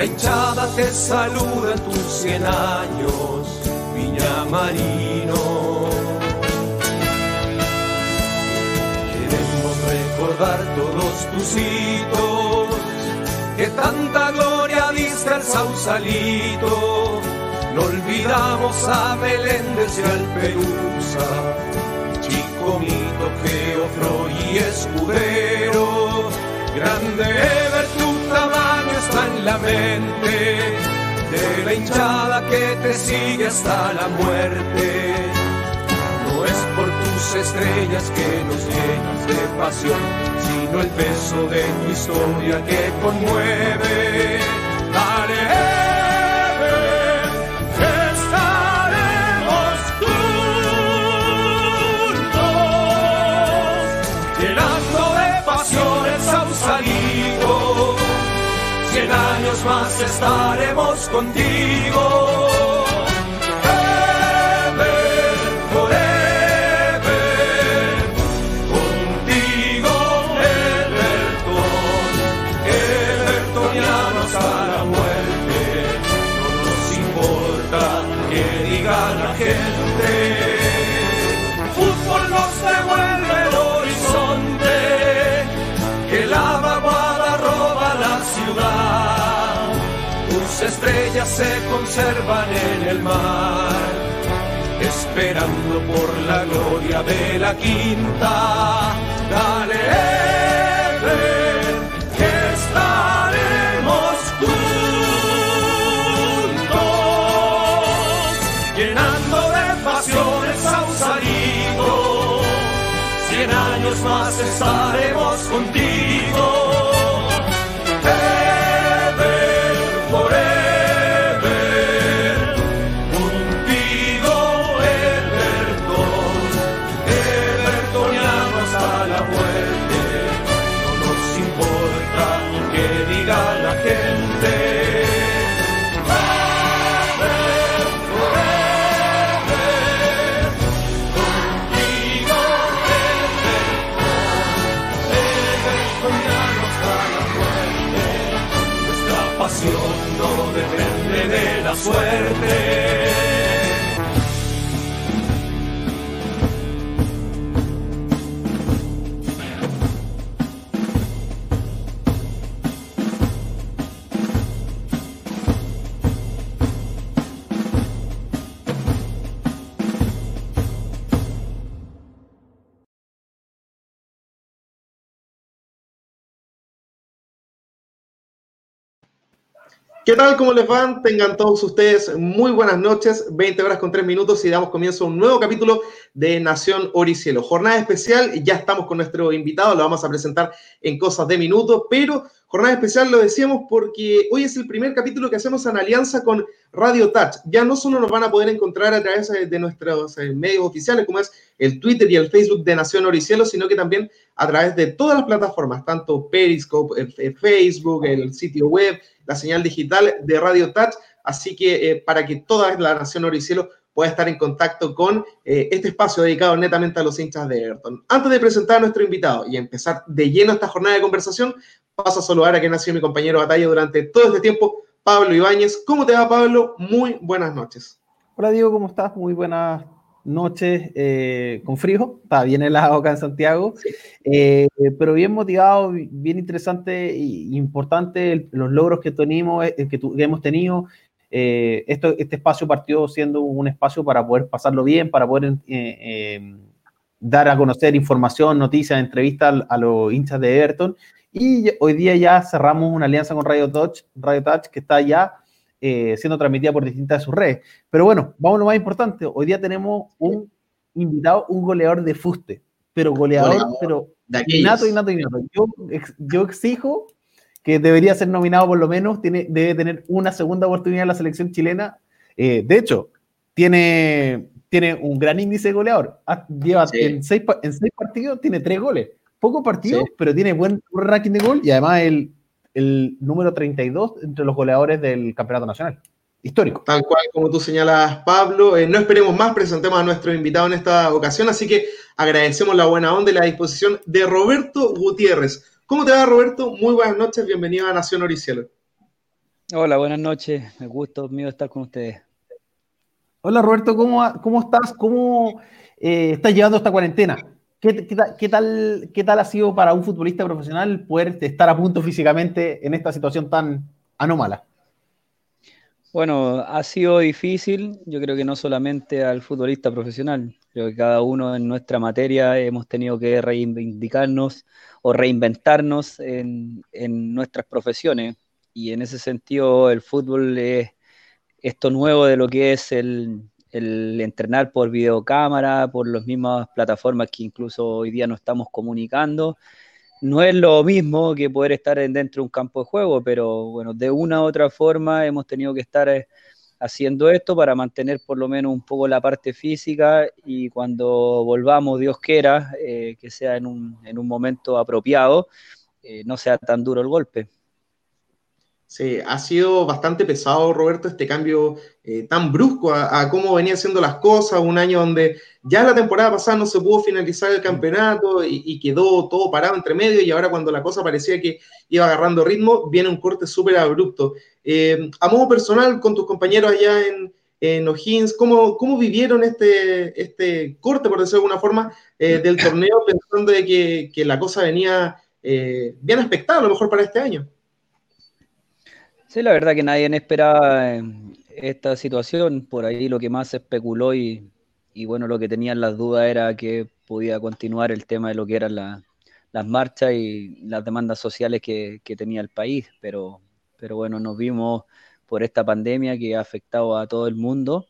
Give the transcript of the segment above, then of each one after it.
La hinchada te saluda en tus cien años, Viña Marino. Queremos recordar todos tus hitos, que tanta gloria diste al Sausalito no olvidamos a Meléndez y al Perusa, Chico Mito, Geofro y Escudero. Grande Ever, tu tamaño está en la mente de la hinchada que te sigue hasta la muerte. No es por tus estrellas que nos llenas de pasión, sino el peso de tu historia que conmueve. Dale, más estaremos contigo. Estrellas se conservan en el mar, esperando por la gloria de la quinta. Dale, Ever, que estaremos juntos, llenando de pasiones a un salito. Cien años más estaremos contigo. Suerte. ¿Qué tal? ¿Cómo les van? Tengan todos ustedes muy buenas noches, 20 horas con 3 minutos y damos comienzo a un nuevo capítulo de Nación Oricielo. Jornada especial, ya estamos con nuestro invitado, lo vamos a presentar en cosas de minutos, pero jornada especial lo decíamos porque hoy es el primer capítulo que hacemos en alianza con Radio Touch. Ya no solo nos van a poder encontrar a través de nuestros eh, medios oficiales, como es el Twitter y el Facebook de Nación Oricielo, sino que también a través de todas las plataformas, tanto Periscope, el Facebook, el sitio web, la señal digital de Radio Touch. Así que eh, para que toda la nación oro y cielo pueda estar en contacto con eh, este espacio dedicado netamente a los hinchas de Everton. Antes de presentar a nuestro invitado y empezar de lleno esta jornada de conversación, paso a saludar a quien ha sido mi compañero de batalla durante todo este tiempo, Pablo Ibáñez. ¿Cómo te va, Pablo? Muy buenas noches. Hola, Diego, ¿cómo estás? Muy buenas noches eh, con frío, está bien helado acá en Santiago, eh, pero bien motivado, bien interesante e importante los logros que, tenemos, eh, que, hemos tenido. esto, este espacio partió siendo un espacio para poder pasarlo bien, para poder dar a conocer información, noticias, entrevistas a, los hinchas de Everton. Y hoy día ya cerramos una alianza con Radio Touch, Radio Touch que está ya eh, siendo transmitida por distintas de sus redes. Pero bueno, vamos a lo más importante. Hoy día tenemos un invitado, un goleador de fuste, pero goleador, pero innato, innato, innato. Yo, yo exijo que debería ser nominado por lo menos, tiene, debe tener una segunda oportunidad en la selección chilena. Eh, de hecho, tiene, tiene un gran índice de goleador. Lleva en, seis, en seis partidos, tiene tres goles. Pocos partidos, pero tiene buen ranking de gol y además el, el número 32 entre los goleadores del campeonato nacional. histórico. Tal cual como tú señalas, Pablo. no esperemos más, presentemos a nuestro invitado en esta ocasión, así que agradecemos la buena onda y la disposición de Roberto Gutiérrez. ¿Cómo te va, Roberto? Muy buenas noches, bienvenido a Nación Oricielo. Hola, buenas noches. Me gusta mío estar con ustedes. Hola, Roberto, ¿cómo, cómo estás? ¿Cómo eh, estás llevando esta cuarentena? ¿Qué, tal, ¿Qué tal ha sido para un futbolista profesional poder estar a punto físicamente en esta situación tan anómala? Bueno, ha sido difícil, yo creo que no solamente al futbolista profesional, creo que cada uno en nuestra materia hemos tenido que reivindicarnos o reinventarnos en, en nuestras profesiones y en ese sentido el fútbol es esto nuevo de lo que es el, entrenar por videocámara, por las mismas plataformas que incluso hoy día nos estamos comunicando. No es lo mismo que poder estar dentro de un campo de juego, pero bueno, de una u otra forma hemos tenido que estar eh, haciendo esto para mantener por lo menos un poco la parte física y cuando volvamos, Dios quiera, eh, que sea en un, en un momento apropiado, eh, no sea tan duro el golpe. Sí, ha sido bastante pesado, Roberto, este cambio eh, tan brusco a, cómo venían siendo las cosas, un año donde ya la temporada pasada no se pudo finalizar el campeonato y, quedó todo parado entre medio y ahora cuando la cosa parecía que iba agarrando ritmo, viene un corte súper abrupto. Eh, a modo personal, con tus compañeros allá en, en O'Higgins, ¿cómo, ¿cómo, vivieron este, este corte, por decirlo de alguna forma, eh, del torneo pensando de que, que la cosa venía bien aspectada a lo mejor para este año? Sí, la verdad que nadie esperaba eh, esta situación. Por ahí lo que más se especuló y, bueno, lo que tenían las dudas era que podía continuar el tema de lo que eran las marchas y las demandas sociales que, tenía el país. Pero, pero bueno, nos vimos por esta pandemia que ha afectado a todo el mundo.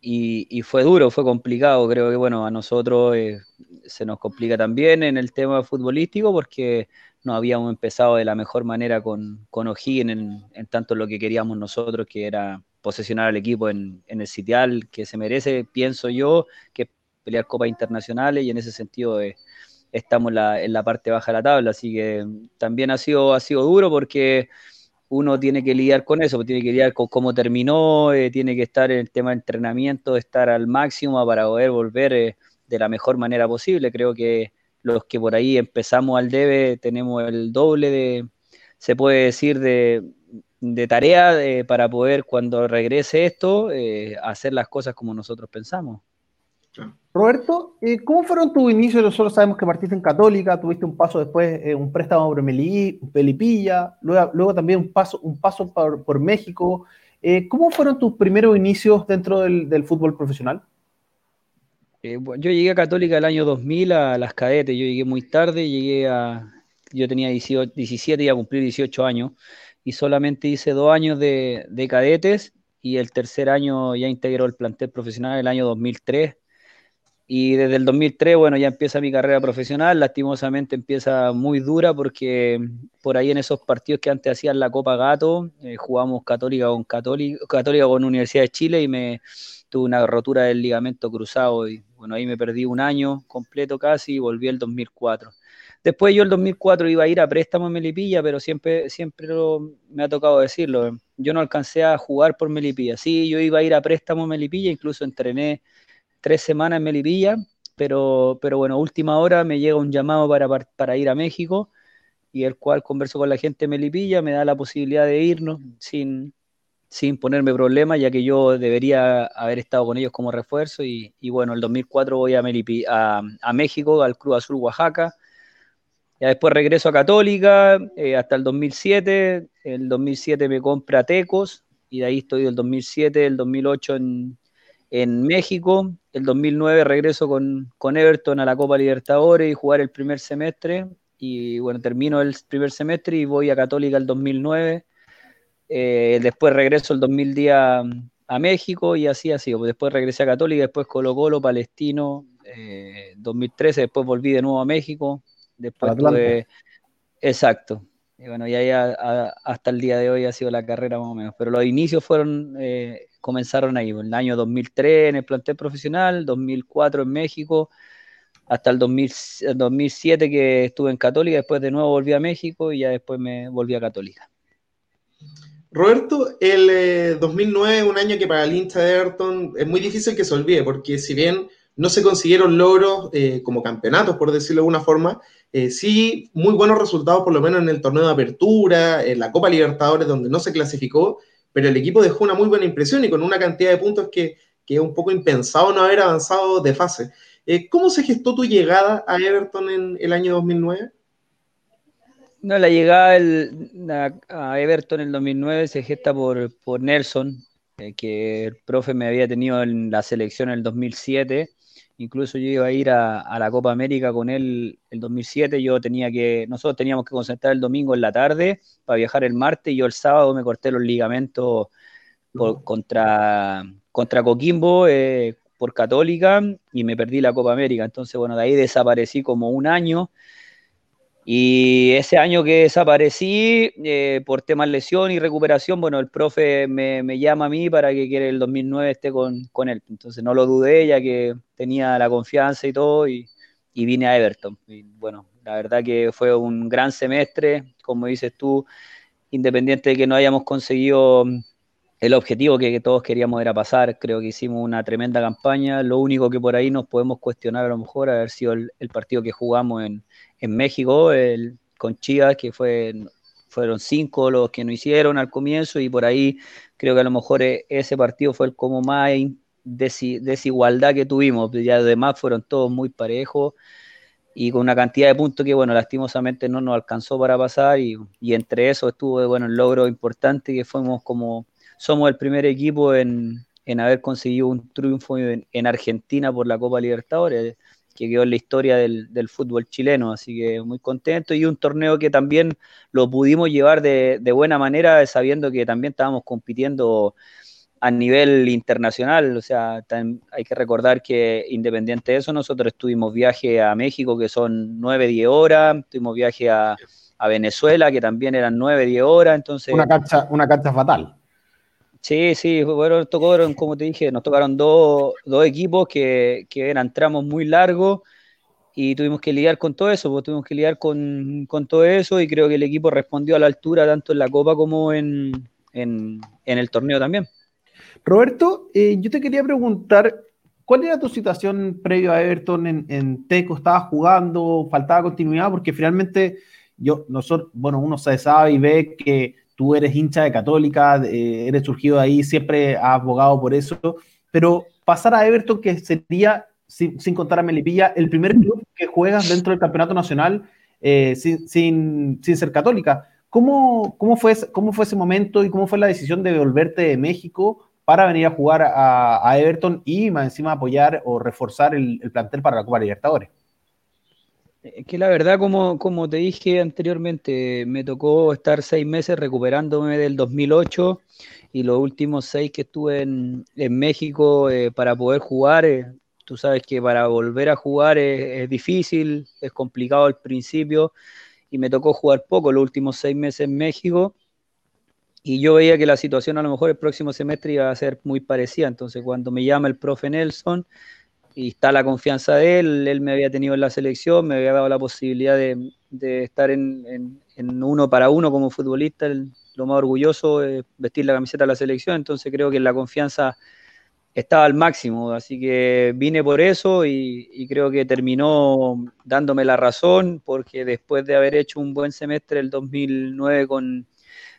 Y, fue duro, fue complicado. Creo que bueno, a nosotros eh, se nos complica también en el tema futbolístico porque no habíamos empezado de la mejor manera con, con O'Higgins en, tanto lo que queríamos nosotros, que era posesionar al equipo en, el sitial que se merece, pienso yo, que pelear copas internacionales y en ese sentido eh, estamos en la parte baja de la tabla, así que también ha sido, ha sido duro porque uno tiene que lidiar con eso, tiene que lidiar con cómo terminó, eh, tiene que estar en el tema de entrenamiento, estar al máximo para poder volver eh, de la mejor manera posible. Creo que los que por ahí empezamos al debe tenemos el doble de, se puede decir, de, tarea para poder cuando regrese esto eh, hacer las cosas como nosotros pensamos. Roberto, eh, ¿cómo fueron tus inicios? Nosotros sabemos que partiste en Católica, tuviste un paso después, eh, un préstamo por Pelipilla, luego, luego, también un paso, un paso por, México. ¿Cómo fueron tus primeros inicios dentro del fútbol profesional? Eh, yo llegué a Católica el año 2000 a las cadetes, yo llegué muy tarde, llegué a, yo tenía 18, 17 y a cumplir 18 años y solamente hice dos años de, cadetes y el tercer año ya integró el plantel profesional el año 2003 y desde el 2003, bueno, ya empieza mi carrera profesional, lastimosamente empieza muy dura porque por ahí en esos partidos que antes hacían la Copa Gato, eh, jugamos Católica con Católica, Católica con Universidad de Chile y me tuve una rotura del ligamento cruzado y bueno, ahí me perdí un año completo casi y volví el 2004. Después yo el 2004 iba a ir a préstamo en Melipilla, pero siempre, siempre me ha tocado decirlo. Yo no alcancé a jugar por Melipilla. Sí, yo iba a ir a préstamo en Melipilla, incluso entrené tres semanas en Melipilla, pero, pero bueno, última hora me llega un llamado para, para ir a México y el cual converso con la gente de Melipilla, me da la posibilidad de irnos sin, sin ponerme problemas, ya que yo debería haber estado con ellos como refuerzo. Y, bueno, el 2004 voy a, a, México, al Club Azul Oaxaca. Ya después regreso a Católica eh, hasta el 2007. El 2007 me compra Tecos y de ahí estoy del 2007, el 2008 en, en México. El 2009 regreso con, con Everton a la Copa Libertadores y jugar el primer semestre. Y bueno, termino el primer semestre y voy a Católica el 2009 eh, después regreso el 2010 a, México y así ha sido. Después regresé a Católica, después Colo Colo, Palestino, 2013, eh, después volví de nuevo a México. Después tuve... Exacto. Y bueno, ya, hasta el día de hoy ha sido la carrera más o menos. Pero los inicios fueron, eh, comenzaron ahí, en el año 2003 en el plantel profesional, 2004 en México, hasta el 2007 que estuve en Católica, después de nuevo volví a México y ya después me volví a Católica. Roberto, el 2009 eh, un año que para el hincha de Everton es muy difícil que se olvide, porque si bien no se consiguieron logros eh, como campeonatos, por decirlo de alguna forma, eh, sí muy buenos resultados, por lo menos en el torneo de apertura, en la Copa Libertadores, donde no se clasificó, pero el equipo dejó una muy buena impresión y con una cantidad de puntos que, que es un poco impensado no haber avanzado de fase. ¿Cómo se gestó tu llegada a Everton en el año 2009? No, la llegada a, Everton en el 2009 se gesta por, por Nelson, eh, que el profe me había tenido en la selección en el 2007. Incluso yo iba a ir a, la Copa América con él el 2007. Yo tenía que, nosotros teníamos que concentrar el domingo en la tarde para viajar el martes y yo el sábado me corté los ligamentos contra, contra Coquimbo eh, por Católica y me perdí la Copa América. Entonces, bueno, de ahí desaparecí como un año y ese año que desaparecí eh, por temas lesión y recuperación, bueno, el profe me, llama a mí para que quiera el 2009 esté con, él. Entonces no lo dudé, ya que tenía la confianza y todo, y, vine a Everton. Y bueno, la verdad que fue un gran semestre, como dices tú, independiente de que no hayamos conseguido el objetivo que, todos queríamos era pasar. Creo que hicimos una tremenda campaña. Lo único que por ahí nos podemos cuestionar a lo mejor haber sido el partido que jugamos en en México, con Chivas, que fue, fueron cinco los que no hicieron al comienzo, y por ahí creo que a lo mejor e, ese partido fue el como más desigualdad que tuvimos, ya además fueron todos muy parejos y con una cantidad de puntos que, bueno, lastimosamente no nos alcanzó para pasar y, entre eso estuvo, bueno, el logro importante que fuimos como, somos el primer equipo en, haber conseguido un triunfo en Argentina por la Copa Libertadores que quedó en la historia del, fútbol chileno, así que muy contento. Y un torneo que también lo pudimos llevar de, buena manera, sabiendo que también estábamos compitiendo a nivel internacional, o sea, hay que recordar que independiente de eso, nosotros tuvimos viaje a México, que son 9, 10 horas, tuvimos viaje a, Venezuela, que también eran 9, 10 horas, entonces... Una cancha, una cancha fatal. Sí, sí, bueno, tocaron, como te dije, nos tocaron dos, equipos que, eran tramos muy largos y tuvimos que lidiar con todo eso, pues tuvimos que lidiar con, todo eso y creo que el equipo respondió a la altura tanto en la Copa como en, el torneo también. Roberto, eh, yo te quería preguntar, ¿cuál era tu situación previo a Everton en, en Teco? ¿Estabas jugando? ¿Faltaba continuidad? Porque finalmente, yo, nosotros, bueno, uno se sabe y ve que tú eres hincha de Católica, eres surgido ahí, siempre has abogado por eso, pero pasar a Everton, que sería, sin, contar a Melipilla, el primer club que juegas dentro del campeonato nacional eh, sin, ser católica. ¿Cómo, cómo, fue, ¿Cómo fue ese momento y cómo fue la decisión de volverte de México para venir a jugar a, Everton y más encima apoyar o reforzar el, el plantel para la Copa Libertadores? Es que la verdad, como, como te dije anteriormente, me tocó estar seis meses recuperándome del 2008 y los últimos seis que estuve en, México eh, para poder jugar. Eh, tú sabes que para volver a jugar es, difícil, es complicado al principio y me tocó jugar poco los últimos seis meses en México. Y yo veía que la situación a lo mejor el próximo semestre iba a ser muy parecida. Entonces, cuando me llama el profe Nelson, y está la confianza de él, él me había tenido en la selección, me había dado la posibilidad de, estar en, uno para uno como futbolista, lo más orgulloso es vestir la camiseta de la selección, entonces creo que la confianza estaba al máximo, así que vine por eso y, creo que terminó dándome la razón, porque después de haber hecho un buen semestre el 2009 con,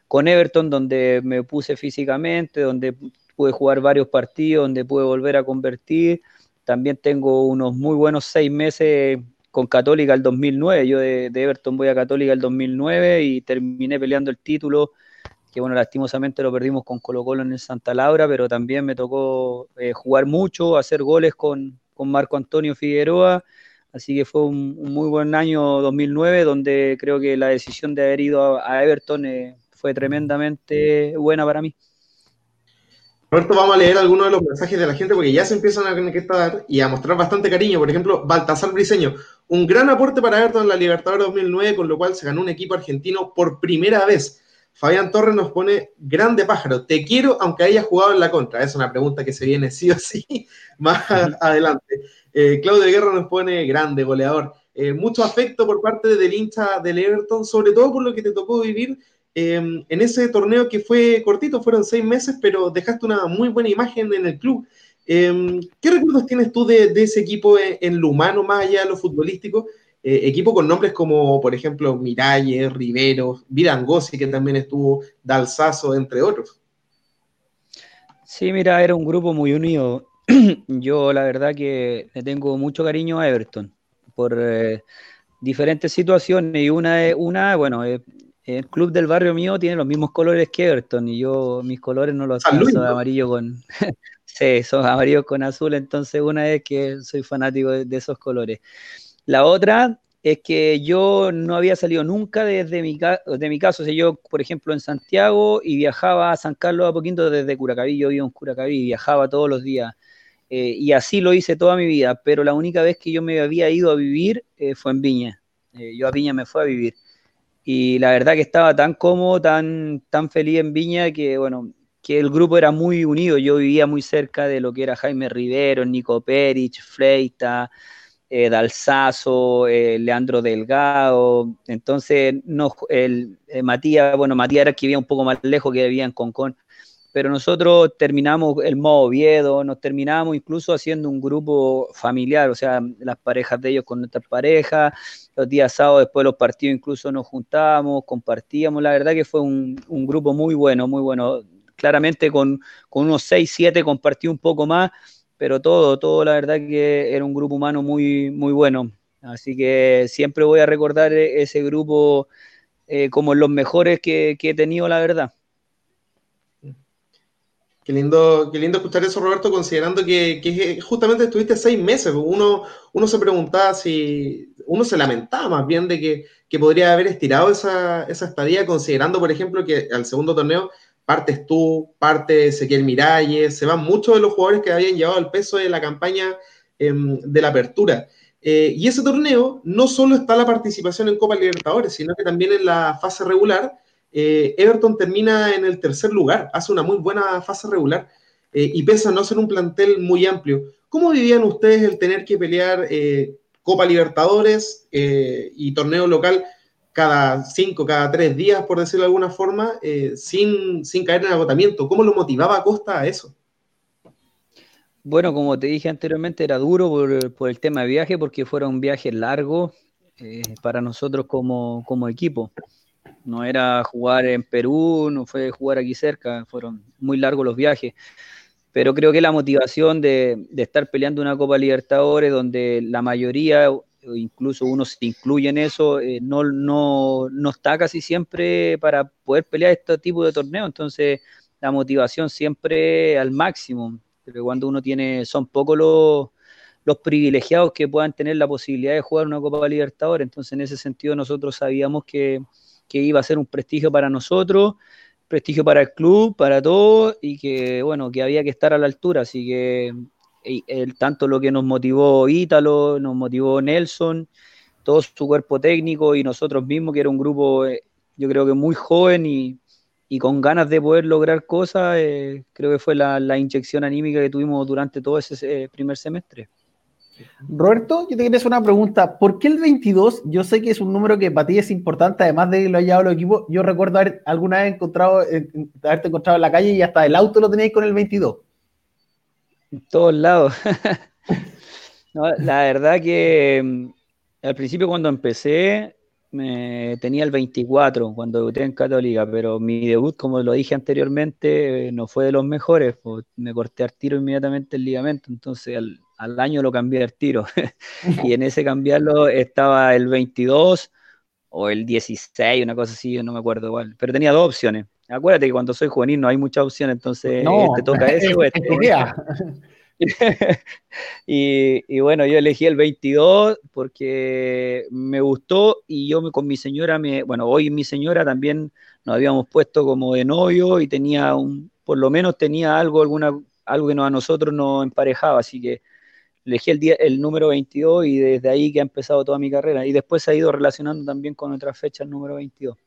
con Everton, donde me puse físicamente, donde pude jugar varios partidos, donde pude volver a convertir, también tengo unos muy buenos seis meses con Católica el 2009. Yo de, Everton voy a Católica el 2009 y terminé peleando el título, que bueno, lastimosamente lo perdimos con Colo Colo en el Santa Laura, pero también me tocó eh, jugar mucho, hacer goles con, Marco Antonio Figueroa. Así que fue un, muy buen año 2009, donde creo que la decisión de haber ido a, Everton eh, fue tremendamente buena para mí. Roberto, vamos a leer algunos de los mensajes de la gente porque ya se empiezan a conectar y a mostrar bastante cariño. Por ejemplo, Baltasar Briseño, un gran aporte para Everton en la Libertadores 2009, con lo cual se ganó un equipo argentino por primera vez. Fabián Torres nos pone, grande pájaro, te quiero aunque hayas jugado en la contra. Es una pregunta que se viene sí o sí más adelante. Eh, Claudio Guerra nos pone, grande goleador. Eh, mucho afecto por parte del hincha del Everton, sobre todo por lo que te tocó vivir em, en ese torneo que fue cortito, fueron seis meses, pero dejaste una muy buena imagen en el club. Em, ¿Qué recuerdos tienes tú de, ese equipo en, lo humano, más allá de lo futbolístico? Eh, equipo con nombres como, por ejemplo, Miralles, Rivero, Virangosi, que también estuvo, Dalsazo, entre otros. Sí, mira, era un grupo muy unido. Yo la verdad que le tengo mucho cariño a Everton por eh, diferentes situaciones y una una, bueno, el club del barrio mío tiene los mismos colores que Everton y yo mis colores no los tengo, son amarillo con sí, son amarillos con azul, entonces una es que soy fanático de, esos colores. La otra es que yo no había salido nunca desde mi, de mi caso, o sea, yo, por ejemplo, en Santiago y viajaba a San Carlos a poquito desde Curacaví, yo vivo en Curacaví, viajaba todos los días eh, y así lo hice toda mi vida, pero la única vez que yo me había ido a vivir eh, fue en Viña. Eh, yo a Viña me fui a vivir. Y la verdad que estaba tan cómodo, tan, tan feliz en Viña que, bueno, que el grupo era muy unido. Yo vivía muy cerca de lo que era Jaime Rivero, Nico Perich, Freita, Dalsazo, Leandro Delgado. Entonces, no, el, Matías, bueno, Matías era el que vivía un poco más lejos, que vivía en Concón pero nosotros terminamos el modo Oviedo, nos terminamos incluso haciendo un grupo familiar, o sea, las parejas de ellos con nuestras parejas, los días sábados después de los partidos incluso nos juntábamos, compartíamos, la verdad que fue un, grupo muy bueno, muy bueno, claramente con, unos 6, 7 compartí un poco más, pero todo, todo la verdad que era un grupo humano muy, muy bueno, así que siempre voy a recordar ese grupo eh, como los mejores que he tenido, la verdad. Qué lindo, qué lindo escuchar eso, Roberto, considerando que, justamente estuviste seis meses. Uno, uno se preguntaba si, uno se lamentaba más bien de que, podría haber estirado esa, estadía, considerando, por ejemplo, que al segundo torneo partes tú, parte Ezequiel Miralles, se van muchos de los jugadores que habían llevado el peso de la campaña em, de la apertura. Eh, y ese torneo no solo está la participación en Copa Libertadores, sino que también en la fase regular eh, Everton termina en el tercer lugar, hace una muy buena fase regular eh, y pese a no ser un plantel muy amplio. ¿Cómo vivían ustedes el tener que pelear eh, Copa Libertadores y torneo local cada cinco, cada tres días, por decirlo de alguna forma, sin, sin caer en agotamiento? ¿Cómo lo motivaba Costa a eso? Bueno, como te dije anteriormente, era duro por, por el tema de viaje, porque fueron viajes largos para nosotros como, como equipo. No era jugar en Perú, no fue jugar aquí cerca, fueron muy largos los viajes. Pero creo que la motivación de, estar peleando una Copa Libertadores, donde la mayoría, incluso uno se incluye en eso, eh, no, no, no está casi siempre para poder pelear este tipo de torneos. Entonces, la motivación siempre al máximo. Pero cuando uno tiene, son pocos los, los privilegiados que puedan tener la posibilidad de jugar una Copa Libertadores. Entonces, en ese sentido, nosotros sabíamos que, que iba a ser un prestigio para nosotros, prestigio para el club, para todos, y que, bueno, que había que estar a la altura. Así que el, tanto lo que nos motivó Ítalo, nos motivó Nelson, todo su cuerpo técnico y nosotros mismos, que era un grupo, eh, yo creo que muy joven y, con ganas de poder lograr cosas, eh, creo que fue la, la, inyección anímica que tuvimos durante todo ese eh, primer semestre. Roberto, yo te quería hacer una pregunta. ¿Por qué el 22? Yo sé que es un número que para ti es importante, además de que lo haya dado el equipo. Yo recuerdo haber alguna vez encontrado, haberte encontrado en la calle y hasta el auto lo teníais con el 22. En todos lados. la verdad que mm, al principio cuando empecé me tenía el 24 cuando debuté en Católica, pero mi debut, como lo dije anteriormente, no fue de los mejores. me corté al tiro inmediatamente el ligamento, entonces al, al año lo cambié al tiro. y en ese cambiarlo estaba el 22 o el 16, una cosa así, no me acuerdo igual. Pero tenía dos opciones. Acuérdate que cuando soy juvenil no hay muchas opciones, entonces no, te toca ese o este. y, y, bueno, yo elegí el 22 porque me gustó y yo con mi señora, me, bueno, hoy mi señora también nos habíamos puesto como de novio y tenía un, por lo menos tenía algo, alguna, algo que a nosotros nos emparejaba, así que elegí el, día, el número 22 y desde ahí que ha empezado toda mi carrera. Y después se ha ido relacionando también con otra fecha el número 22.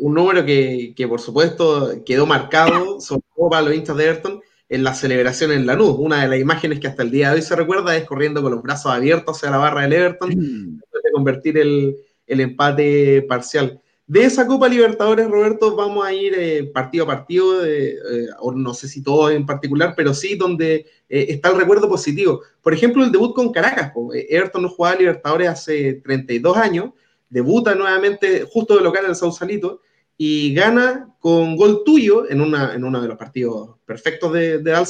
un número que, por supuesto quedó marcado, sobre todo para los hinchas de Everton, en la celebración en Lanús. Una de las imágenes que hasta el día de hoy se recuerda es corriendo con los brazos abiertos hacia la barra del Everton, después de convertir el, el empate parcial. De esa Copa Libertadores, Roberto, vamos a ir eh, partido a partido, eh, o no sé si todo en particular, pero sí donde está el recuerdo positivo. Por ejemplo, el debut con Caracas. Everton no jugaba Libertadores hace 32 años, debuta nuevamente justo de local en el Sausalito y gana con gol tuyo en, una, en uno de los partidos perfectos de, de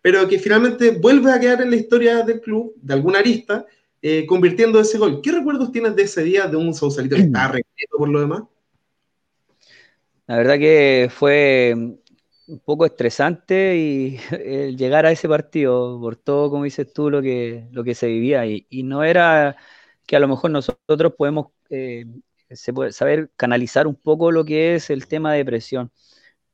pero que finalmente vuelve a quedar en la historia del club, de alguna arista, eh, convirtiendo ese gol. ¿Qué recuerdos tienes de ese día de un Sausalito que estaba repleto por lo demás? La verdad que fue un poco estresante y llegar a ese partido por todo, como dices tú, lo que, lo que se vivía. Y, no era que a lo mejor nosotros podemos eh, saber canalizar un poco lo que es el tema de presión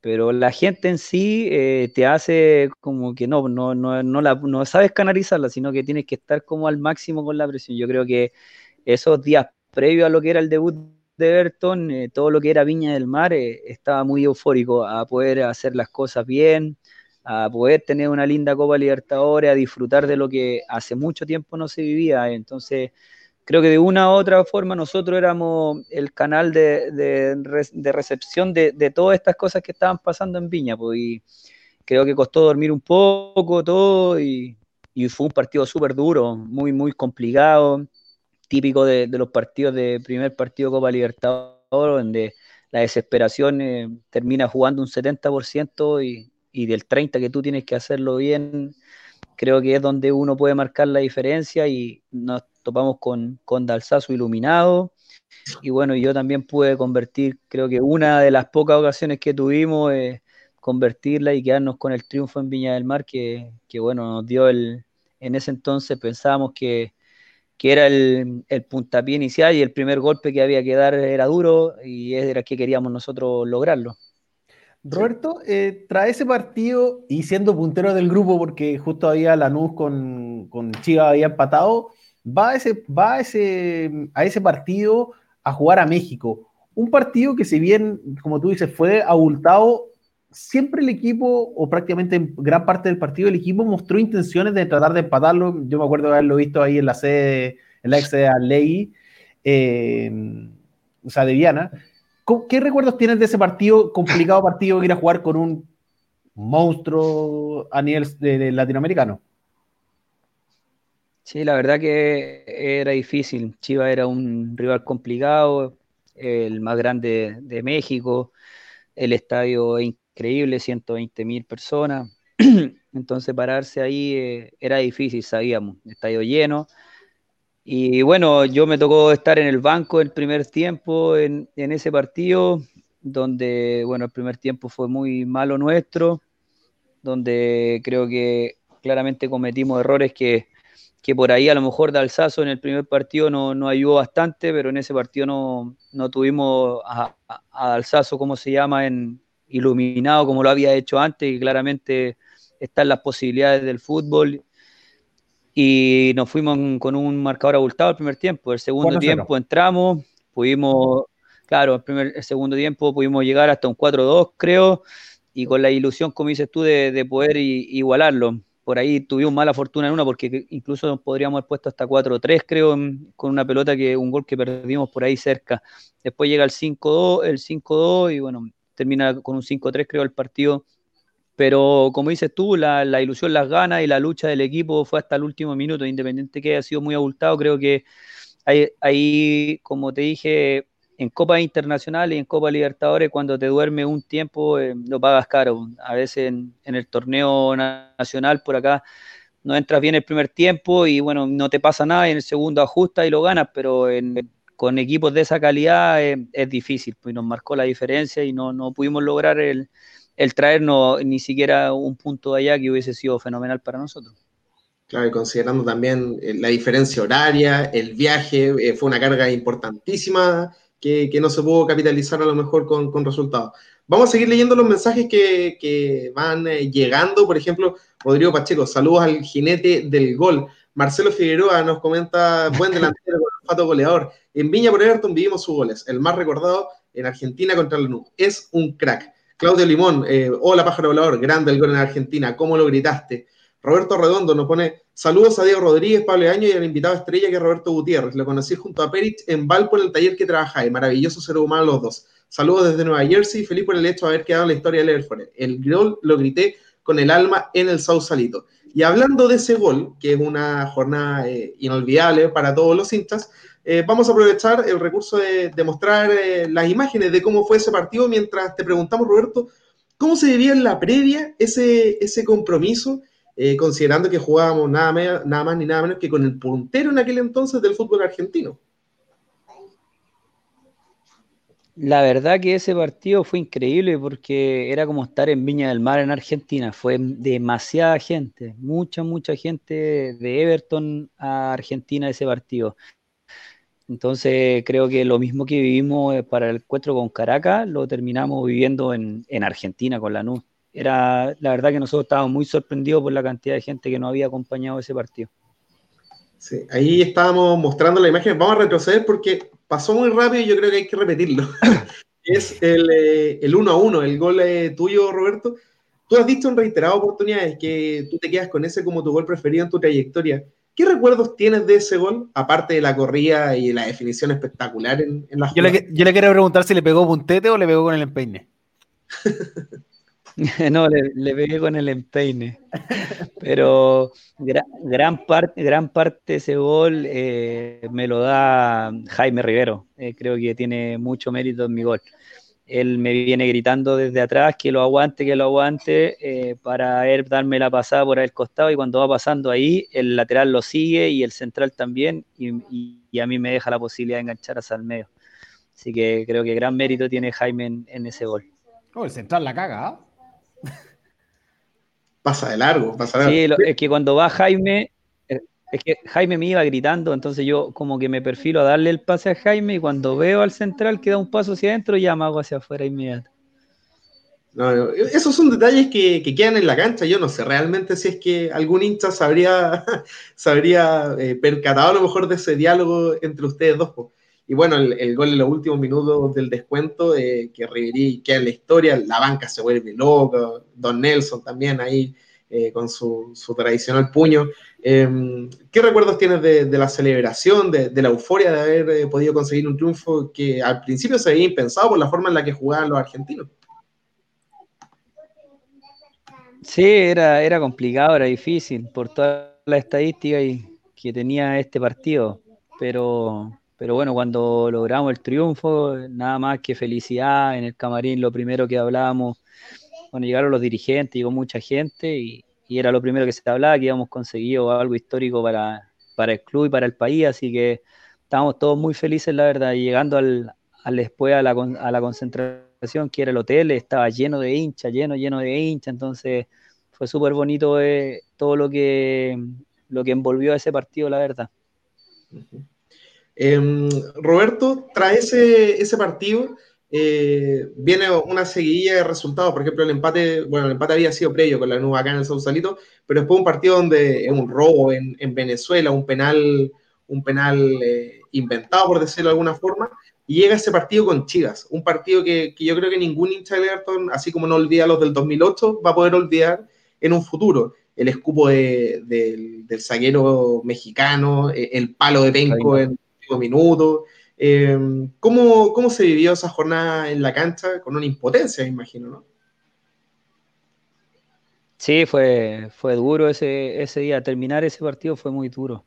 pero la gente en sí eh, te hace como que no, no, no, no, la, no sabes canalizarla, sino que tienes que estar como al máximo con la presión. Yo creo que esos días previos a lo que era el debut de Everton, eh, todo lo que era Viña del Mar, eh, estaba muy eufórico a poder hacer las cosas bien, a poder tener una linda Copa Libertadores, a disfrutar de lo que hace mucho tiempo no se vivía. Entonces, creo que de una u otra forma nosotros éramos el canal de, recepción de, todas estas cosas que estaban pasando en Viña, pues, y creo que costó dormir un poco todo y, fue un partido súper duro, muy, muy complicado, típico de, los partidos de primer partido Copa Libertadores, donde la desesperación eh, termina jugando un 70% y, y del 30% que tú tienes que hacerlo bien, creo que es donde uno puede marcar la diferencia y nos topamos con, con Dalsazo iluminado. Y bueno, yo también pude convertir, creo que una de las pocas ocasiones que tuvimos, es convertirla y quedarnos con el triunfo en Viña del Mar, que, que bueno, nos dio el, en ese entonces pensábamos que, que era el, el, puntapié inicial y el primer golpe que había que dar era duro y era que queríamos nosotros lograrlo. Roberto, eh, tras ese partido y siendo puntero del grupo, porque justo había Lanús con, con Chivas había empatado, va, a ese, partido a jugar a México. Un partido que si bien, como tú dices, fue abultado, siempre el equipo, o prácticamente en gran parte del partido, el equipo mostró intenciones de tratar de empatarlo. Yo me acuerdo de haberlo visto ahí en la sede, en la ex de Ley, eh, o sea, de Viana. ¿Qué recuerdos tienes de ese partido, complicado partido, ir a jugar con un monstruo a nivel de latinoamericano? Sí, la verdad que era difícil. Chivas era un rival complicado, el más grande de México, el estadio es increíble, 120 mil personas. Entonces pararse ahí eh, era difícil, sabíamos, estadio lleno. Y bueno, yo me tocó estar en el banco el primer tiempo en, en ese partido, donde, bueno, el primer tiempo fue muy malo nuestro, donde creo que claramente cometimos errores que que por ahí a lo mejor de Alzazo en el primer partido no, no ayudó bastante, pero en ese partido no, no tuvimos a, a, Alzazo, como se llama, en iluminado como lo había hecho antes, y claramente están las posibilidades del fútbol. Y nos fuimos con un marcador abultado el primer tiempo. El segundo tiempo entramos, pudimos, claro, el, primer, el segundo tiempo pudimos llegar hasta un 4-2, creo, y con la ilusión, como dices tú, de, de poder igualarlo por ahí tuvimos mala fortuna en una porque incluso podríamos haber puesto hasta 4-3 creo con una pelota que un gol que perdimos por ahí cerca. Después llega el 5-2, el 5-2 y bueno, termina con un 5-3 creo el partido. Pero como dices tú, la, ilusión, las ganas y la lucha del equipo fue hasta el último minuto, independiente que haya sido muy abultado, creo que ahí, como te dije, en Copa Internacional y en Copa Libertadores, cuando te duerme un tiempo, eh, lo pagas caro. A veces en, el torneo nacional por acá no entras bien el primer tiempo y bueno, no te pasa nada y en el segundo ajusta y lo ganas, pero con equipos de esa calidad eh, es difícil, pues nos marcó la diferencia y no, no pudimos lograr el, el traernos ni siquiera un punto de allá que hubiese sido fenomenal para nosotros. Claro, y considerando también eh, la diferencia horaria, el viaje, fue una carga importantísima que, no se pudo capitalizar a lo mejor con, resultados. Vamos a seguir leyendo los mensajes que, van eh, llegando. Por ejemplo, Rodrigo Pacheco, saludos al jinete del gol. Marcelo Figueroa nos comenta, buen delantero, fato goleador. En Viña por Everton vivimos sus goles. El más recordado en Argentina contra el NU. Es un crack. Claudio Limón, eh, hola pájaro volador, grande el gol en Argentina, ¿cómo lo gritaste? Roberto Redondo nos pone saludos a Diego Rodríguez, Pablo Año y al invitado estrella que es Roberto Gutiérrez. Lo conocí junto a Perich en Valpo en el taller que trabaja y maravilloso ser humano los dos. Saludos desde Nueva Jersey, feliz por el hecho de haber quedado en la historia del Everford. El gol lo grité con el alma en el Sausalito. Y hablando de ese gol, que es una jornada eh, inolvidable para todos los hinchas, eh, vamos a aprovechar el recurso de, mostrar eh, las imágenes de cómo fue ese partido mientras te preguntamos, Roberto, ¿cómo se vivía en la previa ese, ese compromiso, considerando que jugábamos nada más ni nada menos que con el puntero en aquel entonces del fútbol argentino? La verdad que ese partido fue increíble porque era como estar en Viña del Mar en Argentina. Fue demasiada gente, mucha, mucha gente de Everton a Argentina ese partido. Entonces creo que lo mismo que vivimos eh, para el encuentro con Caracas, lo terminamos viviendo en, Argentina con la NU. Era la verdad que nosotros estábamos muy sorprendidos por la cantidad de gente que nos había acompañado ese partido. Sí, ahí estábamos mostrando la imagen. Vamos a retroceder porque pasó muy rápido y yo creo que hay que repetirlo. es el, eh, el 1 a 1, el gol eh, tuyo, Roberto. Tú has dicho en reiteradas oportunidades que tú te quedas con ese como tu gol preferido en tu trayectoria. ¿Qué recuerdos tienes de ese gol, aparte de la corrida y la definición espectacular en, en la yo le, yo le, quiero preguntar si le pegó puntete o le pegó con el empeine. no, le, pegué con el empeine. Pero gran, parte, gran parte de ese gol eh, me lo da Jaime Rivero. Eh, creo que tiene mucho mérito en mi gol. Él me viene gritando desde atrás que lo aguante, que lo aguante, eh, para él darme la pasada por el costado y cuando va pasando ahí, el lateral lo sigue y el central también y, a mí me deja la posibilidad de enganchar hasta el medio. Así que creo que gran mérito tiene Jaime en, ese gol. Oh, el central la caga, ¿ah? pasa de largo, pasa de largo. Sí, es que cuando va Jaime, es que Jaime me iba gritando, entonces yo como que me perfilo a darle el pase a Jaime y cuando veo al central que da un paso hacia adentro, ya me hago hacia afuera inmediato. No, esos son detalles que, quedan en la cancha. Yo no sé realmente si es que algún hincha sabría, sabría eh, percatado a lo mejor de ese diálogo entre ustedes dos. Y bueno, el, gol en los últimos minutos del descuento, eh, que Riverí queda en la historia, la banca se vuelve loca, Don Nelson también ahí eh, con su, tradicional puño. Em, ¿Qué recuerdos tienes de, la celebración, de, la euforia de haber eh, podido conseguir un triunfo que al principio se había impensado por la forma en la que jugaban los argentinos? Sí, era, era complicado, era difícil por toda la estadística que tenía este partido, pero pero bueno, cuando logramos el triunfo, nada más que felicidad en el camarín, lo primero que hablábamos, bueno, llegaron los dirigentes, llegó mucha gente y, era lo primero que se hablaba, que íbamos conseguido algo histórico para, para el club y para el país, así que estábamos todos muy felices, la verdad, y llegando al, al después a la, a la concentración, que era el hotel, estaba lleno de hinchas, lleno, lleno de hinchas, entonces fue súper bonito eh, todo lo que, lo que envolvió a ese partido, la verdad. Em, Roberto, tras ese, ese partido, eh, viene una seguidilla de resultados. Por ejemplo, el empate, bueno, el empate había sido previo con la nueva acá en el Sausalito, pero después un partido donde es un robo en, en, Venezuela, un penal, un penal eh, inventado, por decirlo de alguna forma, y llega ese partido con Chivas, un partido que, que yo creo que ningún hincha de Everton, así como no olvida los del 2008, va a poder olvidar en un futuro. El escupo de, del zaguero mexicano, eh, el palo de Penco en, minutos. Eh, ¿cómo, ¿Cómo se vivió esa jornada en la cancha? Con una impotencia, me imagino, ¿no? Sí, fue, fue duro ese, ese día. Terminar ese partido fue muy duro.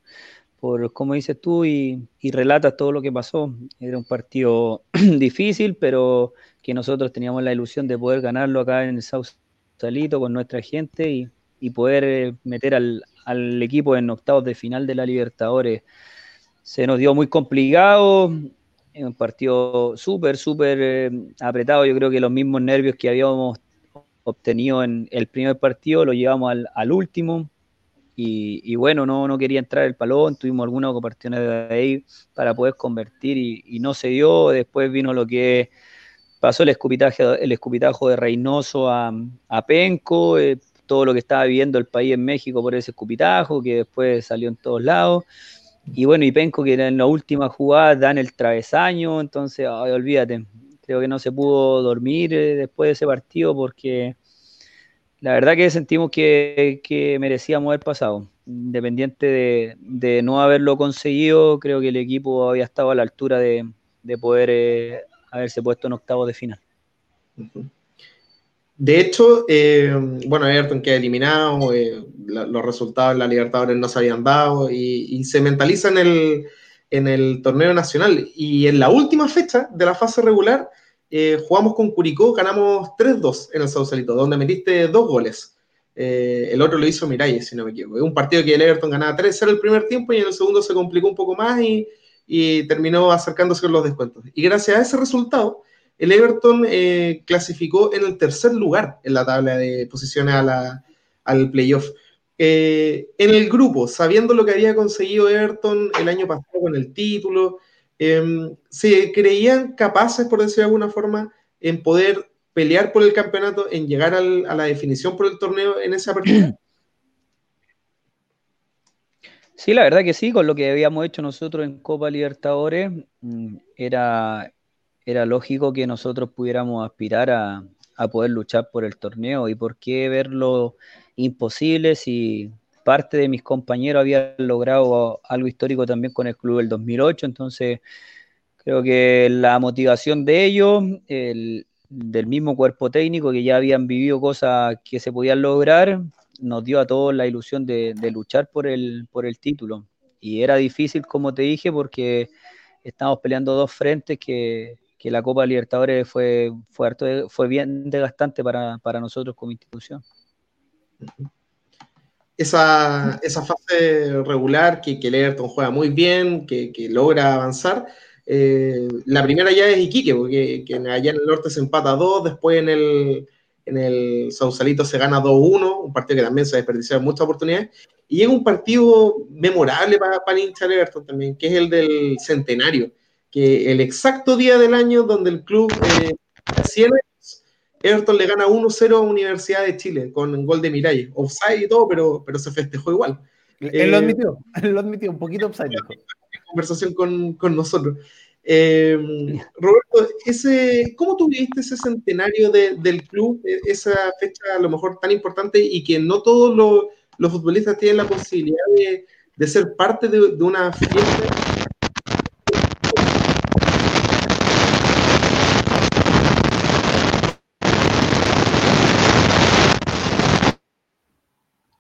Por como dices tú y, y relatas todo lo que pasó. Era un partido difícil, pero que nosotros teníamos la ilusión de poder ganarlo acá en el Sausalito con nuestra gente y, y poder eh, meter al, al, equipo en octavos de final de la Libertadores se nos dio muy complicado, un partido súper, súper eh, apretado. Yo creo que los mismos nervios que habíamos obtenido en el primer partido lo llevamos al, último. Y, bueno, no, no quería entrar el palón, tuvimos algunas oportunidades ahí para poder convertir y, no se dio. Después vino lo que pasó el escupitaje, el escupitajo de Reynoso a, Penco, eh, todo lo que estaba viviendo el país en México por ese escupitajo, que después salió en todos lados. Y bueno, y Penco que en la última jugada dan el travesaño, entonces, olvídate, creo que no se pudo dormir eh, después de ese partido porque la verdad que sentimos que, que merecíamos haber pasado. Independiente de, no haberlo conseguido, creo que el equipo había estado a la altura de, poder eh, haberse puesto en octavos de final. De hecho, eh, bueno, Everton queda eliminado, eh, los resultados en la Libertadores no se habían dado y, se mentaliza en el, en el torneo nacional. Y en la última fecha de la fase regular, eh, jugamos con Curicó, ganamos 3-2 en el Sausalito, donde metiste dos goles. el otro lo hizo Miralles, si no me equivoco. Un partido que el Everton ganaba 3-0 el primer tiempo y en el segundo se complicó un poco más y, y terminó acercándose con los descuentos. Y gracias a ese resultado, el Everton eh, clasificó en el tercer lugar en la tabla de posiciones al playoff. Eh, en el grupo, sabiendo lo que había conseguido Everton el año pasado con el título, em, ¿se creían capaces, por decirlo de alguna forma, en poder pelear por el campeonato, en llegar a la definición por el torneo en esa partida? Sí, la verdad que sí, con lo que habíamos hecho nosotros en Copa Libertadores, mm, era, era lógico que nosotros pudiéramos aspirar a, poder luchar por el torneo y por qué verlo imposible si parte de mis compañeros había logrado algo histórico también con el club del 2008, entonces creo que la motivación de ellos, del mismo cuerpo técnico que ya habían vivido cosas que se podían lograr, nos dio a todos la ilusión de, de luchar por el, por el título. Y era difícil, como te dije, porque estamos peleando dos frentes que, que la Copa Libertadores fue, fue, fue bien desgastante para, nosotros como institución. Esa, esa fase regular que, que el Everton juega muy bien, que, logra avanzar. Eh, la primera ya es Iquique, porque allá en el norte se empata 2, después en el, en el Sausalito se gana 2-1, un partido que también se desperdició muchas oportunidades. Y es un partido memorable para, para el hincha Everton también, que es el del centenario que el exacto día del año donde el club eh, 100 Everton le gana 1-0 a Universidad de Chile con un gol de Miralles, offside y todo, pero, pero se festejó igual. Él lo eh, admitió, él lo admitió, un poquito offside. Conversación con, con nosotros. Eh, Roberto, ese, ¿cómo tú viste ese centenario de, del club, e, esa fecha a lo mejor tan importante y que no todos los, los futbolistas tienen la posibilidad de, de ser parte de, de una fiesta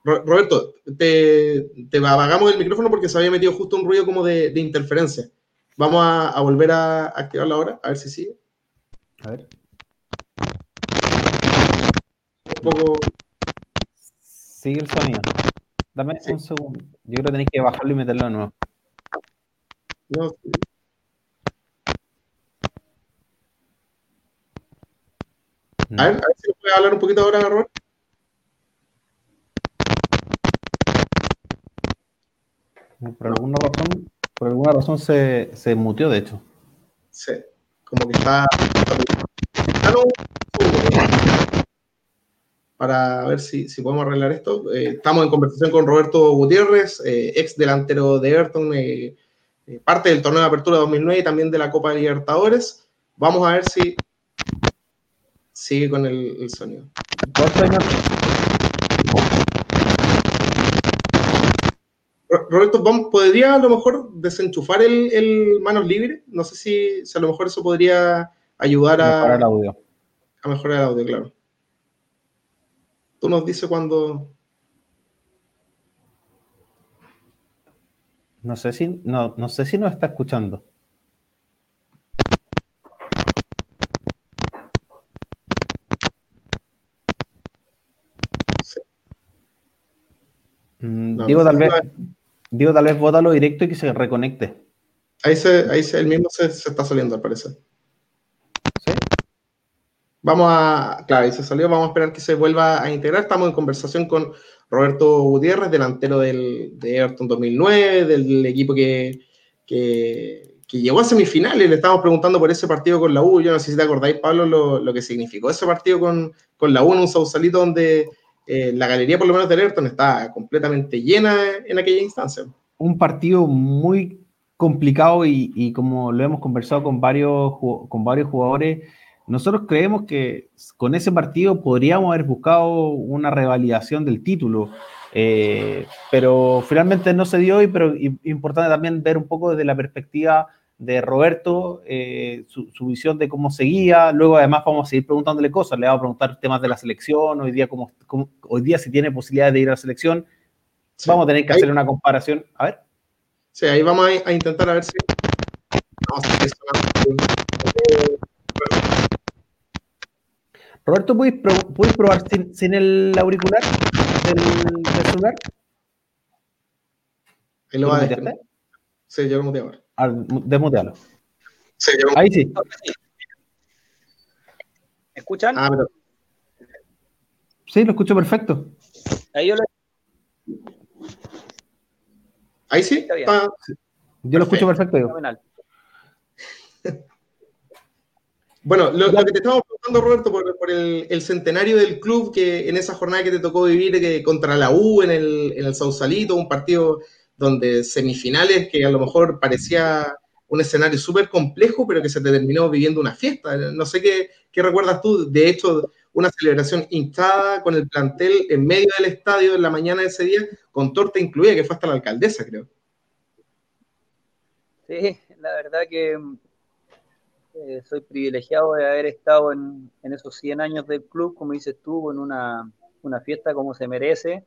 Roberto, te, te, apagamos el micrófono porque se había metido justo un ruido como de, interferencia. Vamos a, volver a activarla ahora, a ver si sigue. A ver. Un poco. Sigue el sonido. Dame un segundo. Yo creo que tenéis que bajarlo y meterlo de nuevo. No. A ver, a ver si puede hablar un poquito ahora, Roberto. Por alguna razón, por alguna razón se, se muteó, de hecho. Sí, como que está. Para ver si, si podemos arreglar esto. Eh, estamos en conversación con Roberto Gutiérrez, eh, ex delantero de Everton, eh, parte del torneo de apertura 2009 y también de la Copa de Libertadores. Vamos a ver si sigue con el, el sonido. Roberto, ¿podría a lo mejor desenchufar el, manos libres? No sé si, a lo mejor eso podría ayudar a mejorar el audio. A mejorar el audio, claro. Tú nos dices cuando. No sé si no, no sé si nos está escuchando. Mm, digo, tal vez, Digo, tal vez bótalo directo y que se reconecte. Ahí, se, ahí se, el mismo se, está saliendo, al parecer. ¿Sí? Vamos a, claro, ahí se salió, vamos a esperar que se vuelva a integrar. Estamos en conversación con Roberto Gutiérrez, delantero del, de Everton 2009, del equipo que, que, llegó a semifinales. Le estamos preguntando por ese partido con la U. Yo no sé si te acordáis, Pablo, lo, lo que significó ese partido con, con la U en un Sausalito donde eh, la galería, por lo menos de Everton, está completamente llena en aquella instancia. Un partido muy complicado y, como lo hemos conversado con varios, con varios jugadores, nosotros creemos que con ese partido podríamos haber buscado una revalidación del título, eh, pero finalmente no se dio y pero importante también ver un poco desde la perspectiva de Roberto, eh, su, visión de cómo seguía. Luego, además, vamos a seguir preguntándole cosas. Le vamos a preguntar temas de la selección, hoy día, cómo, hoy día si tiene posibilidades de ir a la selección. Vamos a tener que hacer una comparación. A ver. Sí, ahí vamos a, intentar a ver si. Vamos a Roberto, ¿puedes, probar sin, el auricular del, celular? Ahí lo va a. Sí, yo lo muteé ahora. Desmutealo. Sí, yo Ahí sí. ¿Me escuchan? Ah, pero... Sí, lo escucho perfecto. Ahí yo lo... Ahí sí. Ah, yo lo escucho perfecto. Yo. Bueno, lo, que te estamos preguntando, Roberto, por, el, centenario del club, que en esa jornada que te tocó vivir que contra la U en el, en el Sausalito, un partido donde semifinales que a lo mejor parecía un escenario súper complejo, pero que se te terminó viviendo una fiesta. No sé qué, qué, recuerdas tú, de hecho, una celebración hinchada con el plantel en medio del estadio en la mañana de ese día, con torta incluida, que fue hasta la alcaldesa, creo. Sí, la verdad que eh, soy privilegiado de haber estado en, esos 100 años del club, como dices tú, en una, fiesta como se merece.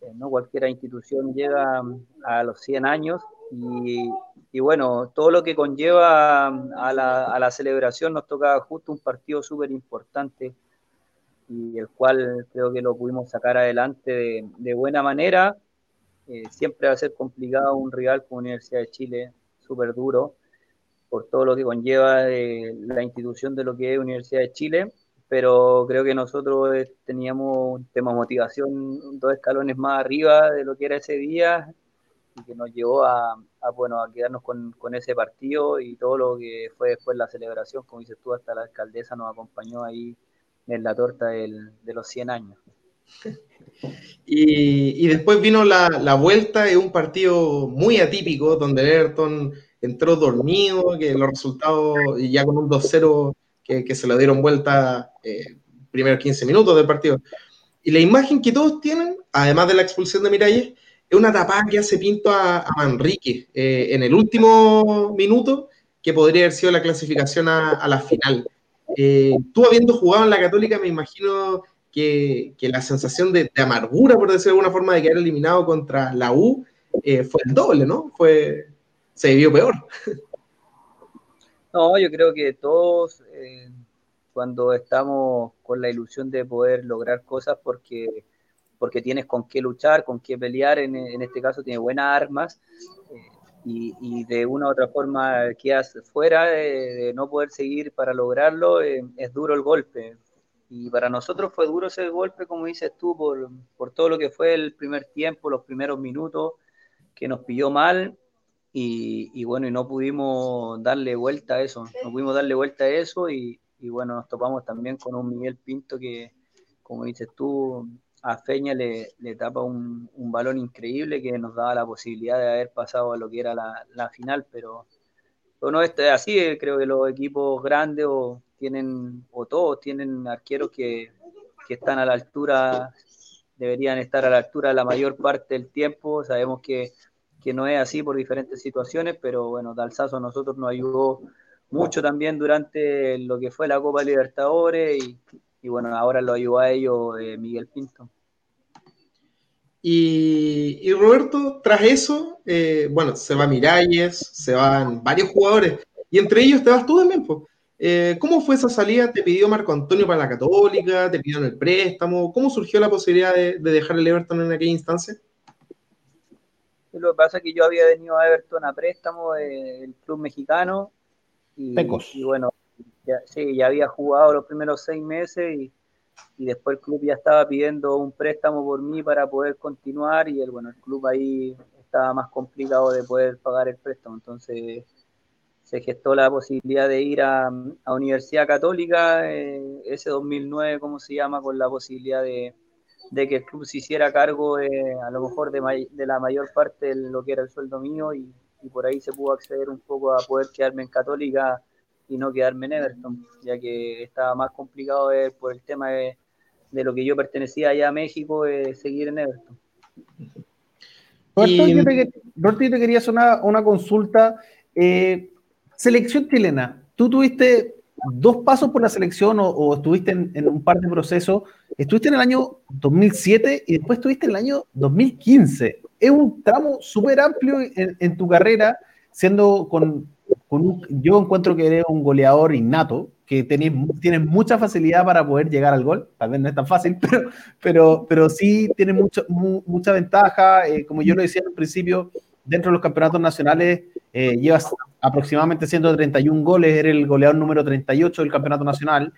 Eh, no cualquier institución llega a los 100 años y, bueno, todo lo que conlleva a la, celebración nos toca justo un partido súper importante y el cual creo que lo pudimos sacar adelante de, buena manera. Eh, siempre va a ser complicado un rival como Universidad de Chile, súper duro por todo lo que conlleva la institución de lo que es Universidad de Chile, pero creo que nosotros eh, teníamos un tema de motivación dos escalones más arriba de lo que era ese día y que nos llevó a, bueno, a quedarnos con, con, ese partido y todo lo que fue después la celebración, como dices tú, hasta la alcaldesa nos acompañó ahí en la torta del, de los 100 años. Y, y después vino la, la vuelta, es un partido muy atípico, donde Everton entró dormido, que los resultados, ya con un 2-0 que, se lo dieron vuelta eh, primeros 15 minutos del partido. Y la imagen que todos tienen, además de la expulsión de Miralles, es una tapada que hace Pinto a, Manrique eh, en el último minuto, que podría haber sido la clasificación a, la final. Eh, tú habiendo jugado en la Católica, me imagino que, la sensación de, de, amargura, por decirlo de alguna forma, de quedar eliminado contra la U eh, fue el doble, ¿no? Fue, se vivió peor. No, yo creo que todos eh, cuando estamos con la ilusión de poder lograr cosas porque, porque tienes con qué luchar, con qué pelear, en, este caso tiene buenas armas eh, y, de una u otra forma quedas fuera de, no poder seguir para lograrlo, eh, es duro el golpe. Y para nosotros fue duro ese golpe, como dices tú, por, por todo lo que fue el primer tiempo, los primeros minutos, que nos pilló mal y, bueno, y no pudimos darle vuelta a eso, no pudimos darle vuelta a eso y, bueno, nos topamos también con un Miguel Pinto que, como dices tú, a Feña le, le tapa un, un, balón increíble que nos daba la posibilidad de haber pasado a lo que era la, la final, pero no es así, creo que los equipos grandes o tienen, o todos tienen arqueros que, que están a la altura, deberían estar a la altura la mayor parte del tiempo, sabemos que que no es así por diferentes situaciones, pero bueno, Dalsazo a nosotros nos ayudó mucho también durante lo que fue la Copa Libertadores y, bueno, ahora lo ayudó a ellos eh, Miguel Pinto. Y, Roberto, tras eso, eh, bueno, se va Miralles, se van varios jugadores, y entre ellos te vas tú también, pues. ¿Cómo fue esa salida? ¿Te pidió Marco Antonio para la Católica? ¿Te pidió en el préstamo? ¿Cómo surgió la posibilidad de dejar el Everton en aquella instancia? Lo que pasa es que yo había venido a Everton a préstamo del club mexicano. Y, y bueno, ya, sí, ya había jugado los primeros seis meses y, después el club ya estaba pidiendo un préstamo por mí para poder continuar y el, bueno, el club ahí estaba más complicado de poder pagar el préstamo. Entonces se gestó la posibilidad de ir a, a Universidad Católica, eh, ese 2009, ¿cómo se llama? Con la posibilidad de, de que el club se hiciera cargo a lo mejor de, de, la mayor parte de lo que era el sueldo mío y, por ahí se pudo acceder un poco a poder quedarme en Católica y no quedarme en Everton, ya que estaba más complicado por el tema de, lo que yo pertenecía allá a México, seguir en Everton. Roberto, yo, te, quería hacer una, consulta. Eh, selección chilena, tú tuviste dos pasos por la selección o, estuviste en, un par de procesos. Estuviste en el año 2007 y después estuviste en el año 2015. Es un tramo súper amplio en, tu carrera, siendo con, un, yo encuentro que eres un goleador innato, que tenés, tienes mucha facilidad para poder llegar al gol. Tal vez no es tan fácil, pero, pero, pero sí tienes mucha ventaja. Eh, como yo lo decía al principio, dentro de los campeonatos nacionales eh, llevas aproximadamente 131 goles, eres el goleador número 38 del campeonato nacional.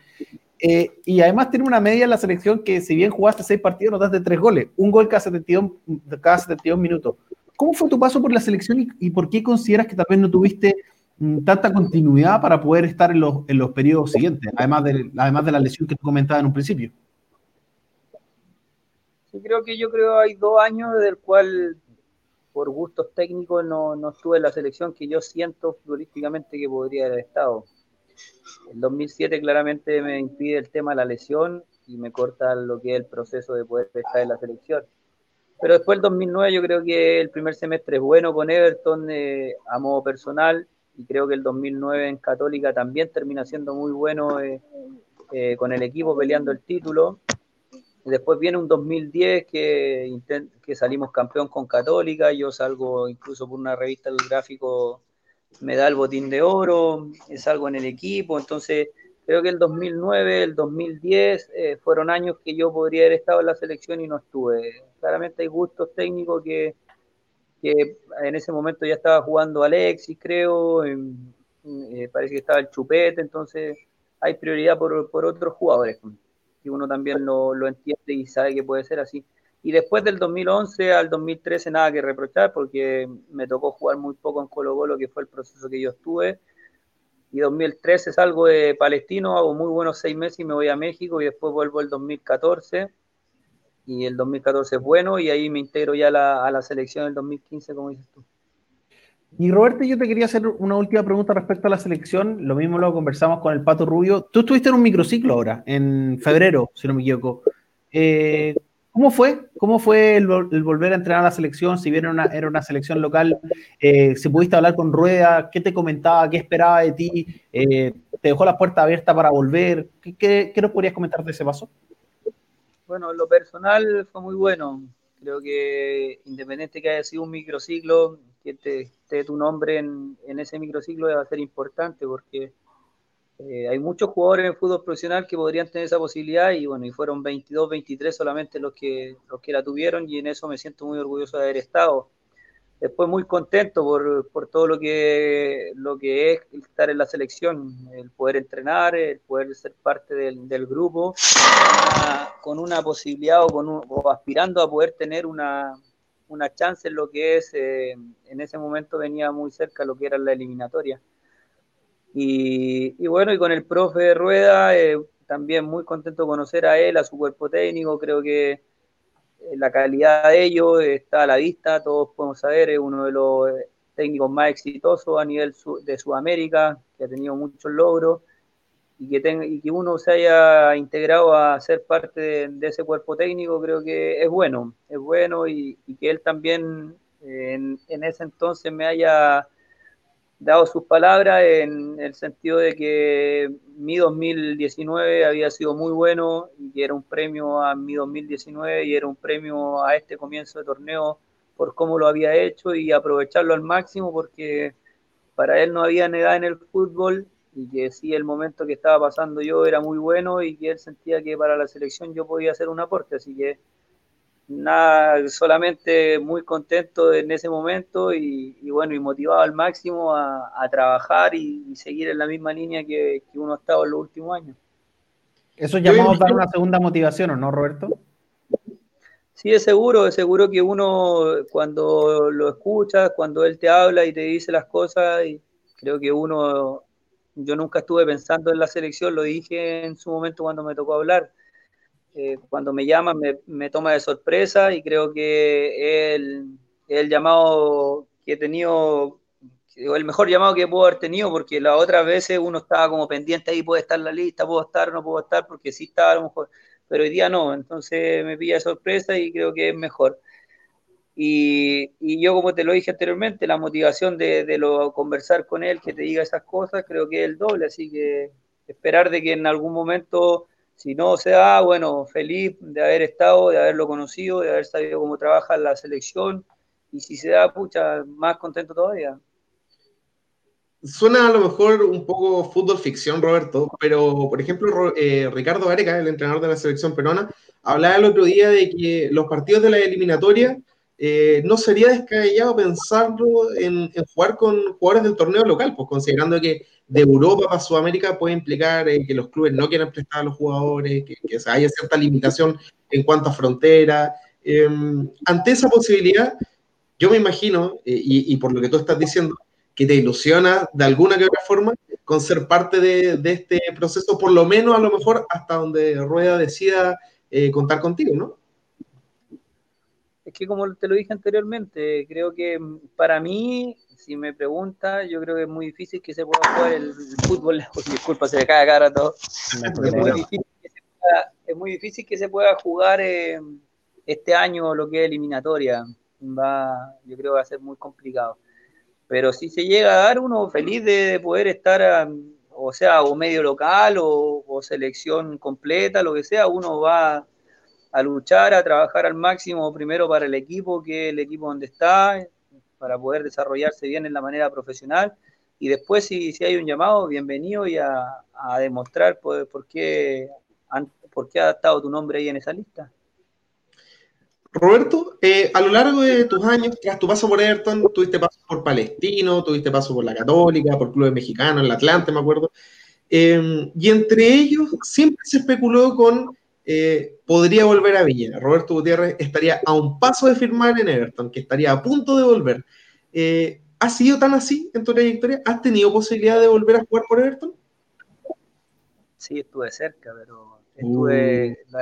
Eh, y además tiene una media en la selección que si bien jugaste seis partidos, nos das de tres goles, un gol cada 72, cada 72 minutos. ¿Cómo fue tu paso por la selección y, por qué consideras que tal vez no tuviste mm, tanta continuidad para poder estar en los, en los periodos siguientes, además de, además de la lesión que tú comentabas en un principio? Sí, creo que yo creo hay dos años del cual por gustos técnicos no, no estuve en la selección que yo siento futbolísticamente que podría haber estado. El 2007 claramente me impide el tema de la lesión y me corta lo que es el proceso de poder estar en la selección. Pero después del 2009 yo creo que el primer semestre es bueno con Everton eh, a modo personal y creo que el 2009 en Católica también termina siendo muy bueno eh, eh, con el equipo peleando el título Después viene un 2010 que, que salimos campeón con Católica, yo salgo incluso por una revista del gráfico, me da el botín de oro, salgo en el equipo, entonces creo que el 2009, el 2010 eh, fueron años que yo podría haber estado en la selección y no estuve. Claramente hay gustos técnicos que, en ese momento ya estaba jugando Alexis, creo, eh, parece que estaba el Chupete, entonces hay prioridad por otros jugadores y uno también lo, lo, entiende y sabe que puede ser así. Y después del 2011 al 2013 nada que reprochar porque me tocó jugar muy poco en Colo Colo, que fue el proceso que yo estuve. Y 2013 salgo de Palestino, hago muy buenos seis meses y me voy a México y después vuelvo el 2014. Y el 2014 es bueno y ahí me integro ya la, a la selección del 2015, como dices tú. Y Roberto, yo te quería hacer una última pregunta respecto a la selección. Lo mismo lo conversamos con el Pato Rubio. Tú estuviste en un microciclo ahora, en febrero, si no me equivoco. Eh, ¿Cómo fue? ¿Cómo fue el, volver a entrenar a la selección? Si bien era una, selección local, eh, si pudiste hablar con Rueda, ¿qué te comentaba? ¿Qué esperaba de ti? Eh, ¿Te dejó la puerta abierta para volver? ¿Qué, qué, nos podrías comentar de ese paso? Bueno, lo personal fue muy bueno. Creo que independiente que haya sido un microciclo, que esté tu nombre en, ese microciclo va a ser importante porque eh, hay muchos jugadores en fútbol profesional que podrían tener esa posibilidad y bueno, y fueron 22, 23 solamente los que, los que la tuvieron y en eso me siento muy orgulloso de haber estado. Después muy contento por, por todo lo que, lo que es estar en la selección, el poder entrenar, el poder ser parte del, del grupo, con una, posibilidad o, con o aspirando a poder tener una, una chance en lo que es, eh, en ese momento venía muy cerca lo que era la eliminatoria. Y, bueno, y con el profe Rueda, eh, también muy contento de conocer a él, a su cuerpo técnico, creo que eh, la calidad de ellos está a la vista, todos podemos saber, es uno de los técnicos más exitosos a nivel de Sudamérica, que ha tenido muchos logros y que, y que uno se haya integrado a ser parte de, ese cuerpo técnico, creo que es bueno, es bueno y, que él también en, ese entonces me haya dado sus palabras en el sentido de que mi 2019 había sido muy bueno y que era un premio a mi 2019 y era un premio a este comienzo de torneo por cómo lo había hecho y aprovecharlo al máximo porque para él no había edad en el fútbol y que sí el momento que estaba pasando yo era muy bueno y que él sentía que para la selección yo podía hacer un aporte, así que nada, solamente muy contento en ese momento y, bueno, y motivado al máximo a, trabajar y, seguir en la misma línea que, uno ha estado en los últimos años. Eso llamamos dar una segunda motivación, ¿o no, Roberto? Sí, es seguro, es seguro que uno cuando lo escucha, cuando él te habla y te dice las cosas, y creo que uno yo nunca estuve pensando en la selección, lo dije en su momento cuando me tocó hablar. Eh, cuando me llaman me, toma de sorpresa y creo que el, el llamado que he tenido el mejor llamado que puedo haber tenido, porque las otras veces uno estaba como pendiente ahí, puede estar en la lista, puedo estar, no puedo estar, porque sí estaba a lo mejor, pero hoy día no, entonces me pilla sorpresa y creo que es mejor. Y, y, yo, como te lo dije anteriormente, la motivación de, de, lo, conversar con él, que te diga esas cosas, creo que es el doble. Así que esperar de que en algún momento, si no se da, bueno, feliz de haber estado, de haberlo conocido, de haber sabido cómo trabaja la selección. Y si se da, pucha, más contento todavía. Suena a lo mejor un poco fútbol ficción, Roberto, pero por ejemplo, eh, Ricardo Gareca, el entrenador de la selección peruana, hablaba el otro día de que los partidos de la eliminatoria eh, no sería descabellado pensarlo en, jugar con jugadores del torneo local, pues considerando que de Europa para Sudamérica puede implicar eh, que los clubes no quieran prestar a los jugadores, que, haya cierta limitación en cuanto a frontera. Em, ante esa posibilidad, yo me imagino, eh, y, por lo que tú estás diciendo, que te ilusiona de alguna que otra forma con ser parte de, de este proceso, por lo menos a lo mejor hasta donde Rueda decida contar contigo, ¿no? Es que como te lo dije anteriormente, creo que para mí, si me pregunta, yo creo que es muy difícil que se pueda jugar el, fútbol. Disculpa, se me cae cara todo. es, muy difícil que se pueda, jugar eh, este año lo que es eliminatoria. Va, yo creo que va a ser muy complicado. Pero si se llega a dar, uno feliz de poder estar, o sea, o medio local o, o selección completa, lo que sea, uno va a luchar, a trabajar al máximo primero para el equipo, que es el equipo donde está, para poder desarrollarse bien en la manera profesional. Y después, si, si hay un llamado, bienvenido y a, demostrar por, qué, por qué ha estado tu nombre ahí en esa lista. Roberto, eh, a lo largo de tus años, tras tu paso por Everton, tuviste paso por Palestino, tuviste paso por la Católica, por Clubes Mexicanos, el Atlante, me acuerdo. Eh, y entre ellos siempre se especuló con eh, podría volver a Viña. Roberto Gutiérrez estaría a un paso de firmar en Everton, que estaría a punto de volver. Eh, ¿Ha sido tan así en tu trayectoria? ¿Has tenido posibilidad de volver a jugar por Everton? Sí, estuve cerca, pero estuve. Uh.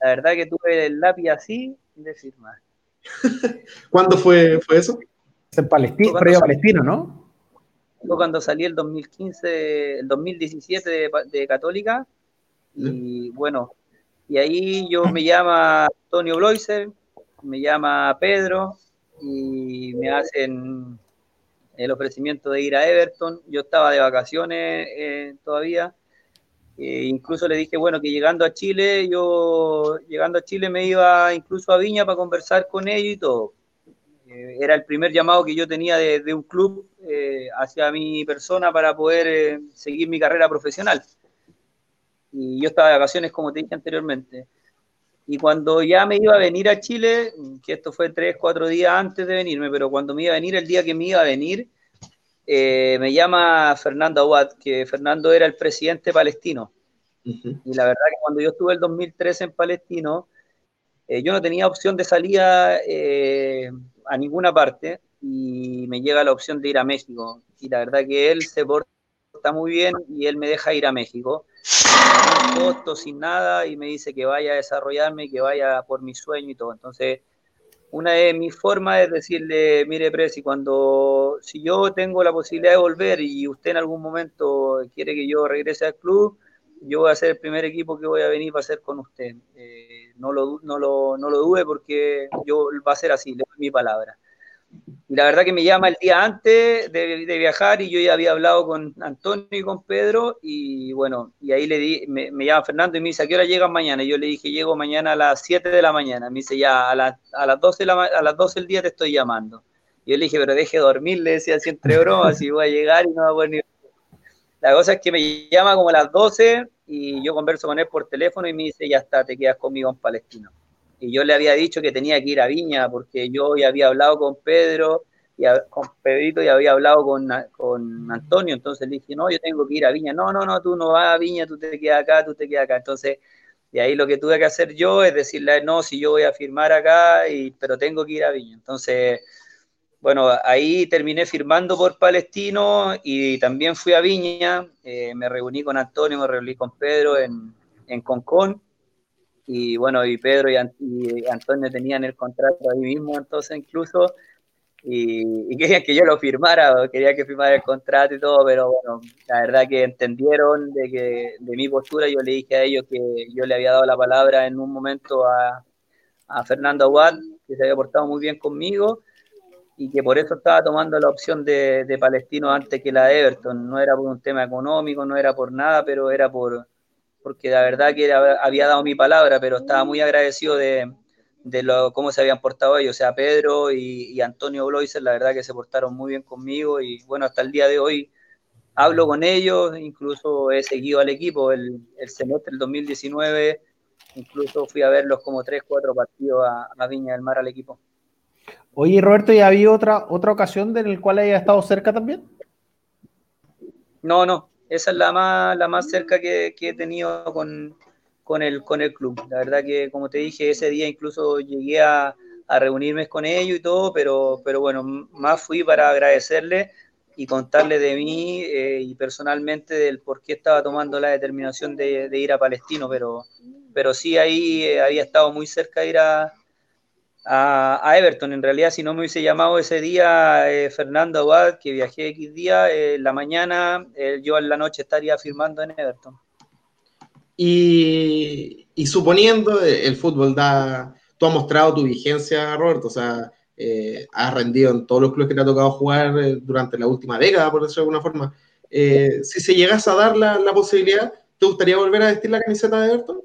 La, verdad que tuve el lápiz así de firmar. ¿Cuándo fue, fue eso? En Palestina, previo Palestino, ¿no? Fue cuando salí el 2015, el 2017 de, de Católica. Y bueno, y ahí yo me llama Antonio Bloiser, me llama Pedro y me hacen el ofrecimiento de ir a Everton. Yo estaba de vacaciones eh, todavía. Eh, incluso le dije, bueno, que llegando a Chile, yo llegando a Chile me iba incluso a Viña para conversar con ellos y todo. Eh, era el primer llamado que yo tenía de, un club hacia mi persona para poder seguir mi carrera profesional y yo estaba de vacaciones, como te dije anteriormente. Y cuando ya me iba a venir a Chile, que esto fue tres, cuatro días antes de venirme, pero cuando me iba a venir, el día que me iba a venir, eh, me llama Fernando Aguad, que Fernando era el presidente palestino. Y la verdad que cuando yo estuve el 2013 en Palestino, eh, yo no tenía opción de salida eh, a ninguna parte y me llega la opción de ir a México. Y la verdad que él se porta muy bien y él me deja ir a México costo, sin nada, y me dice que vaya a desarrollarme, que vaya por mi sueño y todo. Entonces, una de mis formas es decirle, mire, Presi, cuando, si yo tengo la posibilidad de volver y usted en algún momento quiere que yo regrese al club, yo voy a ser el primer equipo que voy a venir para hacer con usted. Eh, no, lo, no, lo, no lo dude porque yo va a ser así, le doy mi palabra. La verdad que me llama el día antes de, viajar y yo ya había hablado con Antonio y con Pedro y bueno, y ahí le di, me, llama Fernando y me dice, ¿a qué hora llegan mañana? Y yo le dije, llego mañana a las 7 de la mañana. Me dice, ya, a, a, las 12 a las 12 del día te estoy llamando. Y yo le dije, pero deje dormir, le decía así entre bromas, y voy a llegar y no va a poder. La cosa es que me llama como a las 12 y yo converso con él por teléfono y me dice, ya está, te quedas conmigo en Palestino y yo le había dicho que tenía que ir a Viña porque yo ya había hablado con Pedro y con Pedrito y había hablado con, con Antonio, entonces le dije, no, yo tengo que ir a Viña, no, no, no, tú no vas a Viña, tú te quedas acá, tú te quedas acá, entonces de ahí lo que tuve que hacer yo es decirle, no, si yo voy a firmar acá, y, pero tengo que ir a Viña, entonces, bueno, ahí terminé firmando por Palestino y también fui a Viña, eh, me reuní con Antonio, me reuní con Pedro en, en Concón, y bueno, y Pedro y, Antonio tenían el contrato ahí mismo, entonces incluso y, querían que yo lo firmara, quería que firmara el contrato y todo, pero bueno, la verdad que entendieron de que de mi postura, yo le dije a ellos que yo le había dado la palabra en un momento a, a Fernando Aguad, que se había portado muy bien conmigo y que por eso estaba tomando la opción de, de Palestino antes que la de Everton. No era por un tema económico, no era por nada, pero era por porque la verdad que había dado mi palabra, pero estaba muy agradecido de, de lo, cómo se habían portado ellos, o sea, Pedro y, Antonio Bloiser, la verdad que se portaron muy bien conmigo y bueno, hasta el día de hoy hablo con ellos, incluso he seguido al equipo el, el semestre del 2019, incluso fui a verlos como tres, cuatro partidos a, a Viña del Mar al equipo. Oye, Roberto, ¿y había otra, otra ocasión en la cual haya estado cerca también? No, no, esa es la más, la más cerca que, que he tenido con, con el, con el club. La verdad que, como te dije, ese día incluso llegué a, reunirme con ellos y todo, pero, pero bueno, más fui para agradecerle y contarle de mí eh, y personalmente del por qué estaba tomando la determinación de, de ir a Palestino, pero, pero sí ahí eh, había estado muy cerca de ir a, a, Everton. En realidad, si no me hubiese llamado ese día eh, Fernando Abad, que viajé X día, en la mañana, yo en la noche estaría firmando en Everton. Y, suponiendo el fútbol da, tú has mostrado tu vigencia, Roberto, o sea, eh, has rendido en todos los clubes que te ha tocado jugar eh, durante la última década, por decirlo de alguna forma. Eh, si se llegase a dar la, posibilidad, ¿te gustaría volver a vestir la camiseta de Everton?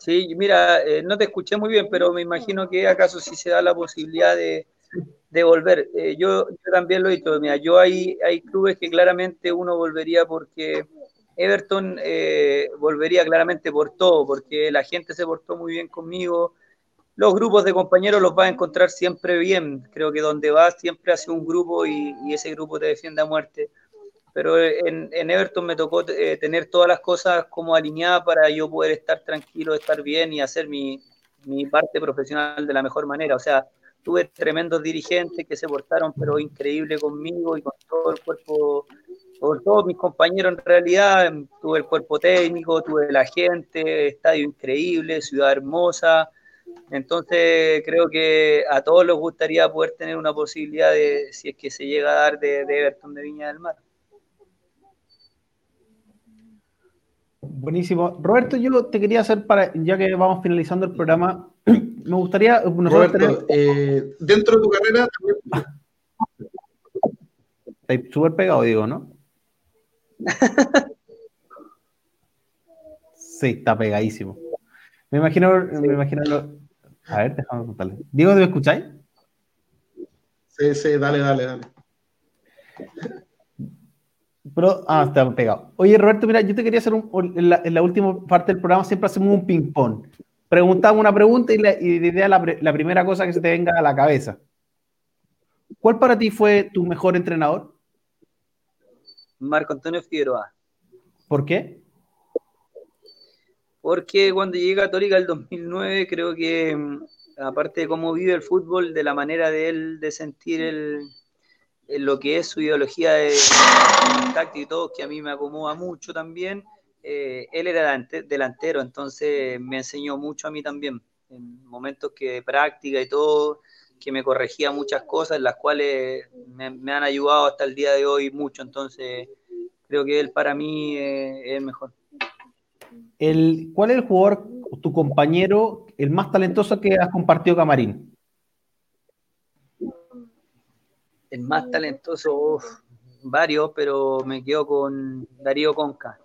Sí, mira, eh, no te escuché muy bien, pero me imagino que acaso si se da la posibilidad de, volver. Eh, yo, yo, también lo he dicho, mira, yo hay, hay clubes que claramente uno volvería porque Everton eh, volvería claramente por todo, porque la gente se portó muy bien conmigo. Los grupos de compañeros los vas a encontrar siempre bien. Creo que donde vas siempre hace un grupo y, y ese grupo te defiende a muerte. Pero en, en Everton me tocó eh, tener todas las cosas como alineadas para yo poder estar tranquilo, estar bien y hacer mi, mi parte profesional de la mejor manera. O sea, tuve tremendos dirigentes que se portaron pero increíble conmigo y con todo el cuerpo por todos mis compañeros en realidad, tuve el cuerpo técnico, tuve la gente, estadio increíble, ciudad hermosa. Entonces creo que a todos les gustaría poder tener una posibilidad de, si es que se llega a dar, de Everton de Viña del Mar. Buenísimo. Roberto, yo te quería hacer para, ya que vamos finalizando el programa, me gustaría... Roberto, tener... eh, dentro de tu carrera... Está súper pegado, digo, ¿no? Sí, está pegadísimo. Me imagino, sí. me imagino lo... A ver, déjame contarle. Diego, ¿me escucháis? Sí, sí, dale, dale, dale. Pero, ah, está pegado. Oye, Roberto, mira, yo te quería hacer un, en, la, en la última parte del programa siempre hacemos un ping-pong. Preguntamos una pregunta y la, y idea la, la primera cosa que se te venga a la cabeza. ¿Cuál para ti fue tu mejor entrenador? Marco Antonio Figueroa. ¿Por qué? Porque cuando llegué a Católica el 2009, creo que mm, aparte de cómo vive el fútbol, de la manera de él de sentir el lo que es su ideología de, táctico y todo, que a mí me acomoda mucho también, eh, él era delantero, entonces me enseñó mucho a mí también, en momentos que de práctica y todo, que me corregía muchas cosas, las cuales me, me, han ayudado hasta el día de hoy mucho. Entonces, creo que él para mí eh, es el mejor. El, ¿Cuál es el jugador, tu compañero, el más talentoso que has compartido camarín? El más talentoso, uf, varios, pero me quedo con Darío Conca.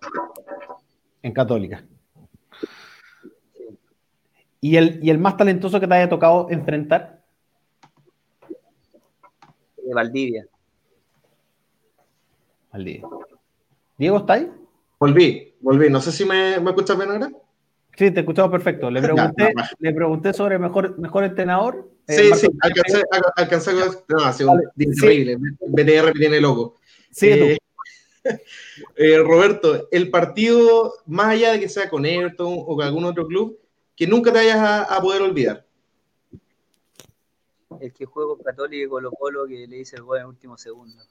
En Católica. ¿Y el, ¿Y el más talentoso que te haya tocado enfrentar? de Valdivia. Valdivia. ¿Diego está ahí? Volví, volví. No sé si me, me escuchas bien ahora. Sí, te escuchado perfecto. Le pregunté, ya, le pregunté sobre mejor, mejor entrenador. Sí, eh, sí, alcancé, alcancé no, ha sido vale. increíble. Sí. BTR tiene loco. Sí, eh, eh, Roberto, el partido, más allá de que sea con Everton o con algún otro club, que nunca te vayas a, a poder olvidar el que juego Católico y Colo Colo que le hice el gol en el último segundo.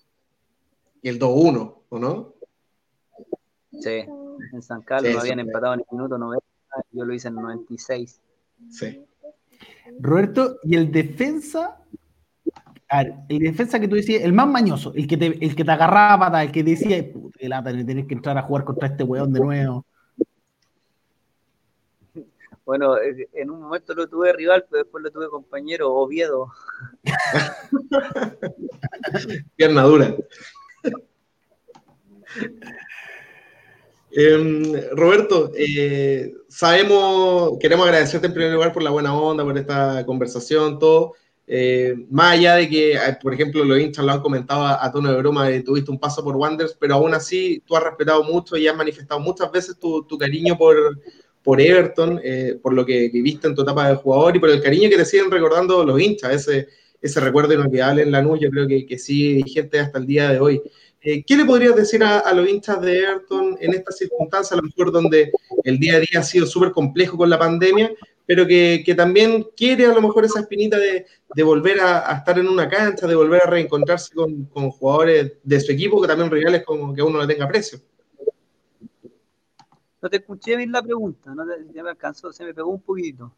Y el 2-1, ¿o no? Sí, en San Carlos sí, habían empatado en el minuto 90, yo lo hice en el 96. Sí. Roberto, y el defensa, el defensa que tú decías, el más mañoso, el que te, el que te agarraba pata, el que decía, el tenés que entrar a jugar contra este weón de nuevo. Bueno, en un momento lo tuve rival, pero después lo tuve compañero, Oviedo. Pierna dura. Em, Roberto, eh, sabemos, queremos agradecerte en primer lugar por la buena onda, por esta conversación, todo. Eh, más allá de que, por ejemplo, los hinchas lo han comentado a, tono de broma, de tuviste un paso por Wanderers, pero aún así tú has respetado mucho y has manifestado muchas veces tu, cariño por, por Everton, eh, por lo que viviste en tu etapa de jugador y por el cariño que te siguen recordando los hinchas, ese, ese recuerdo inolvidable en la nube, yo creo que, que sigue vigente hasta el día de hoy. Eh, ¿Qué le podrías decir a, los hinchas de Everton en estas circunstancias, a lo mejor donde el día a día ha sido súper complejo con la pandemia, pero que, también quiere a lo mejor esa espinita de, volver a, estar en una cancha, de volver a reencontrarse con, jugadores de su equipo que también rivales como que uno le tenga precio? No te escuché bien la pregunta, no ya me alcanzó, se me pegó un poquito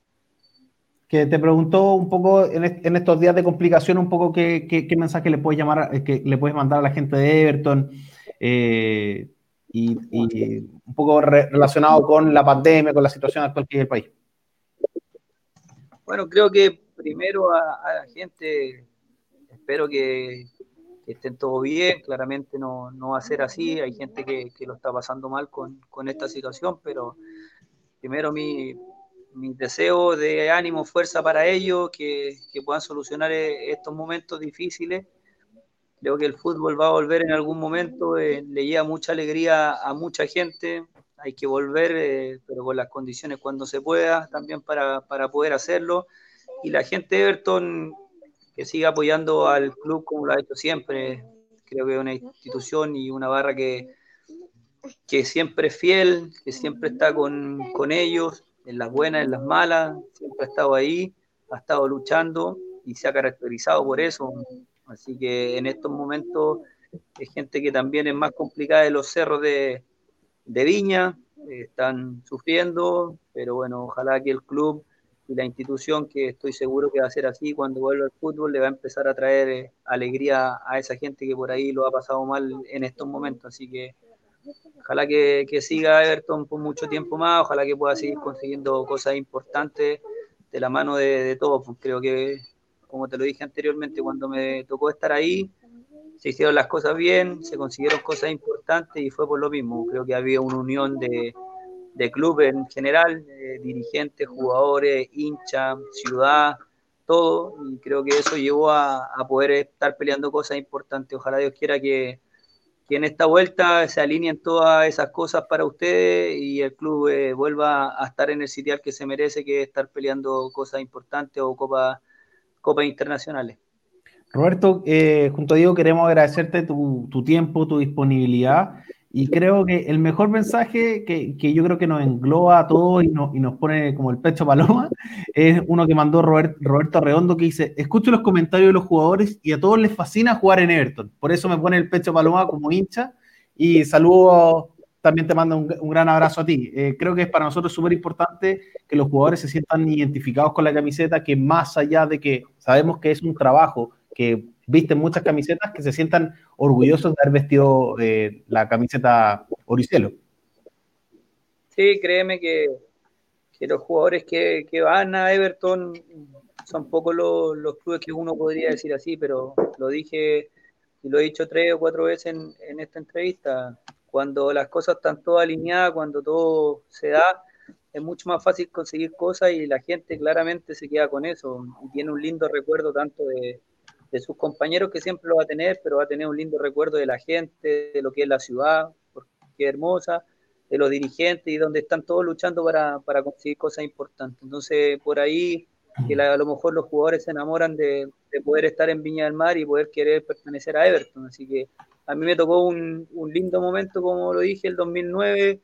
que te preguntó un poco en, estos días de complicación, un poco qué, mensaje le puedes llamar, que le puedes mandar a la gente de Everton eh, y, un poco relacionado con la pandemia, con la situación actual que en el país. Bueno, creo que primero a, la gente, espero que, estén todo bien, claramente no, va a ser así, hay gente que, lo está pasando mal con, con esta situación, pero primero mi, mi deseo de ánimo, fuerza para ellos, que, puedan solucionar eh, estos momentos difíciles. Creo que el fútbol va a volver en algún momento, eh, le lleva mucha alegría a mucha gente, hay que volver, eh, pero con las condiciones cuando se pueda, también para, poder hacerlo. Y la gente de Everton que siga apoyando al club como lo ha hecho siempre, creo que es una institución y una barra que, que siempre es fiel, que siempre está con, con ellos, en las buenas, en las malas, siempre ha estado ahí, ha estado luchando y se ha caracterizado por eso. Así que en estos momentos hay gente que también es más complicada de los cerros de, Viña, están sufriendo, pero bueno, ojalá que el club y la institución, que estoy seguro que va a ser así cuando vuelva al fútbol, le va a empezar a traer eh, alegría a esa gente que por ahí lo ha pasado mal en estos momentos. Así que Ojalá que, siga Everton por mucho tiempo más, ojalá que pueda seguir consiguiendo cosas importantes de la mano de, todos. Pues creo que, como te lo dije anteriormente, cuando me tocó estar ahí, se hicieron las cosas bien, se consiguieron cosas importantes y fue por lo mismo. Creo que había una unión de, de club en general, dirigentes, jugadores, hinchas, ciudad, todo, y creo que eso llevó a, a, poder estar peleando cosas importantes. Ojalá Dios quiera que, que en esta vuelta se alineen todas esas cosas para ustedes y el club eh, vuelva a estar en el sitial que se merece, que es estar peleando cosas importantes o copas internacionales. Roberto, eh, junto a Diego queremos agradecerte tu, tu tiempo, tu disponibilidad y creo que el mejor mensaje que, yo creo que nos engloba a todos y, y, nos pone como el pecho paloma es uno que mandó Roberto Redondo que dice, escucho los comentarios de los jugadores y a todos les fascina jugar en Everton. Por eso me pone el pecho paloma como hincha y saludo, también te mando un, gran abrazo a ti. Eh, creo que es para nosotros súper importante que los jugadores se sientan identificados con la camiseta, que más allá de que sabemos que es un trabajo, que visten muchas camisetas que se sientan orgullosos de haber vestido eh, la camiseta Oricelo. Sí, créeme que, los jugadores que, van a Everton son pocos los, clubes que uno podría decir así, pero lo dije y lo he dicho tres o cuatro veces en, en esta entrevista. Cuando las cosas están todas alineadas, cuando todo se da, es mucho más fácil conseguir cosas y la gente claramente se queda con eso y tiene un lindo recuerdo tanto de, de sus compañeros que siempre lo va a tener, pero va a tener un lindo recuerdo de la gente, de lo que es la ciudad, porque es hermosa, de los dirigentes y donde están todos luchando para, conseguir cosas importantes. Entonces, por ahí, que a lo mejor los jugadores se enamoran de, poder estar en Viña del Mar y poder querer pertenecer a Everton. Así que a mí me tocó un, un lindo momento, como lo dije, el 2009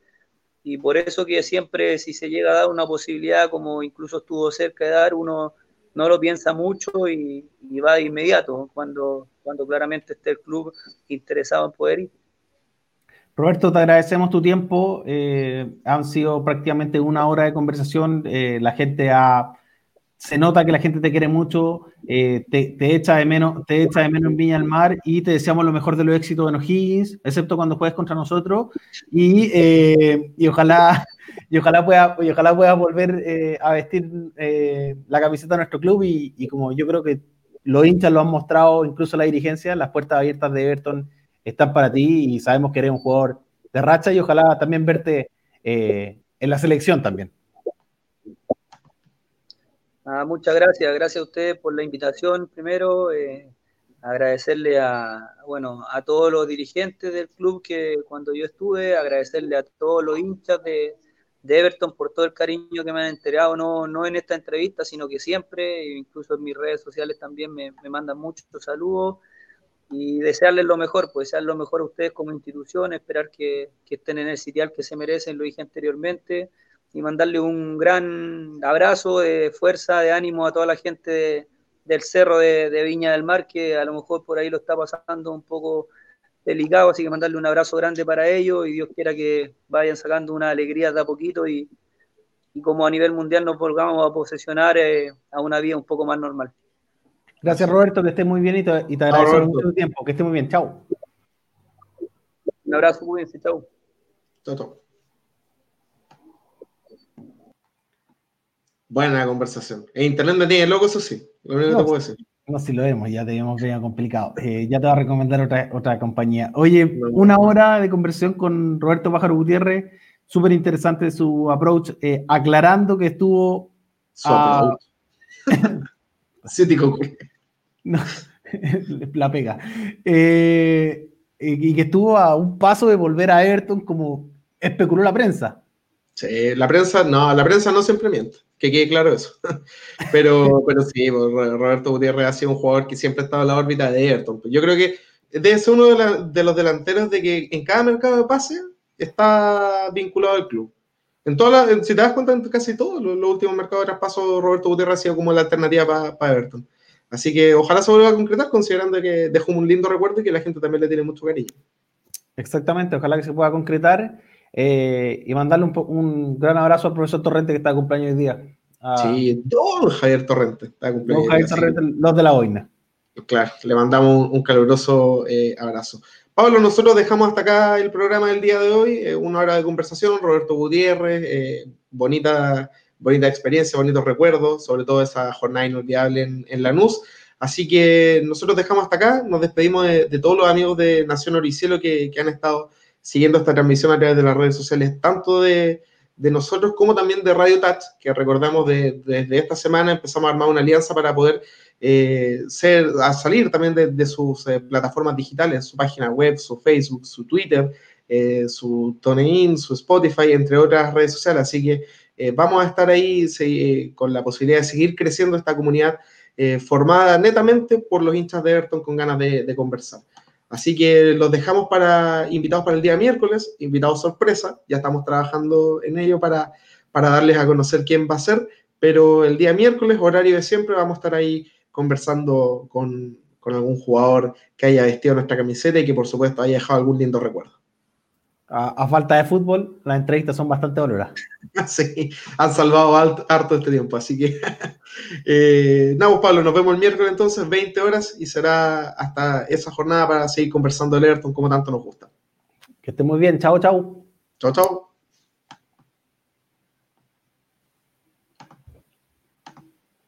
y por eso que siempre si se llega a dar una posibilidad, como incluso estuvo cerca de dar, uno no lo piensa mucho y, va de inmediato cuando, cuando claramente esté el club interesado en poder ir. Roberto, te agradecemos tu tiempo. Eh, han sido prácticamente una hora de conversación. Eh, la gente ha, se nota que la gente te quiere mucho, eh, te, echa de menos, te echa de menos en Viña del Mar y te deseamos lo mejor de los éxitos en O'Higgins, excepto cuando juegues contra nosotros. Y, eh, y ojalá, y ojalá puedas y ojalá puedas volver eh, a vestir la camiseta de nuestro club. Y, y, como yo creo que los hinchas lo han mostrado, incluso la dirigencia, las puertas abiertas de Everton están para ti y sabemos que eres un jugador de racha y ojalá también verte en la selección también. Muchas gracias, gracias a ustedes por la invitación. Primero, eh, agradecerle a, bueno, a todos los dirigentes del club que cuando yo estuve, agradecerle a todos los hinchas de, Everton por todo el cariño que me han entregado, no, no en esta entrevista, sino que siempre, incluso en mis redes sociales también me, mandan muchos saludos y desearles lo mejor, pues desear lo mejor a ustedes como institución, esperar que, que estén en el sitial que se merecen, lo dije anteriormente y mandarle un gran abrazo de fuerza, de ánimo a toda la gente del cerro de, Viña del Mar, que a lo mejor por ahí lo está pasando un poco delicado, así que mandarle un abrazo grande para ellos y Dios quiera que vayan sacando una alegría de a poquito y, como a nivel mundial nos volvamos a posesionar eh, a una vida un poco más normal. Gracias Roberto, que estés muy bien y te, agradezco mucho tu tiempo, que estés muy bien, chao. Un abrazo, muy bien, chao. Chao, chao. Buena conversación. En internet me tiene loco, eso sí. Lo único que te puedo decir. No, si lo vemos, ya tenemos bien complicado. Eh, ya te voy a recomendar otra, otra compañía. Oye, una hora de conversación con Roberto Pájaro Gutiérrez, súper interesante su approach, eh, aclarando que estuvo. A... no, la pega. Eh, y que estuvo a un paso de volver a Ayrton como especuló la prensa. Sí, la prensa, no, la prensa no siempre miente que quede claro eso. pero, pero sí, pues, Roberto Gutiérrez ha sido un jugador que siempre ha estado en la órbita de Everton. Yo creo que debe ser uno de, los delanteros de que en cada mercado de pase está vinculado al club. En todas si te das cuenta, en casi todos los, últimos mercados de traspaso, Roberto Gutiérrez ha sido como la alternativa para Everton. Así que ojalá se vuelva a concretar, considerando que dejó un lindo recuerdo y que la gente también le tiene mucho cariño. Exactamente, ojalá que se pueda concretar. Eh, y mandarle un, un, gran abrazo al profesor Torrente que está de cumpleaños hoy día. sí, don Javier Torrente está de cumpleaños. Don Javier Torrente, los de la boina. Claro, le mandamos un, caluroso eh, abrazo. Pablo, nosotros dejamos hasta acá el programa del día de hoy, eh, una hora de conversación, Roberto Gutiérrez, bonita, bonita experiencia, bonitos recuerdos, sobre todo esa jornada inolvidable en, en Lanús. Así que nosotros dejamos hasta acá, nos despedimos de, todos los amigos de Nación Oricielo que, que han estado siguiendo esta transmisión a través de las redes sociales, tanto de, nosotros como también de Radio Touch, que recordamos desde esta semana empezamos a armar una alianza para poder eh, ser, a salir también de, sus eh, plataformas digitales, su página web, su Facebook, su Twitter, eh, su TuneIn, su Spotify, entre otras redes sociales. Así que vamos a estar ahí con la posibilidad de seguir creciendo esta comunidad formada netamente por los hinchas de Everton con ganas de conversar. Así que los dejamos para invitados para el día miércoles, invitados sorpresa, ya estamos trabajando en ello para, para darles a conocer quién va a ser, pero el día miércoles, horario de siempre, vamos a estar ahí conversando con, con algún jugador que haya vestido nuestra camiseta y que por supuesto haya dejado algún lindo recuerdo a, falta de fútbol, las entrevistas son bastante valoradas. Sí, han salvado harto este tiempo, así que eh, nada, Pablo, nos vemos el miércoles entonces, 20 horas, y será hasta esa jornada para seguir conversando de Ayrton como tanto nos gusta. Que esté muy bien, chao, chao. Chao, chao.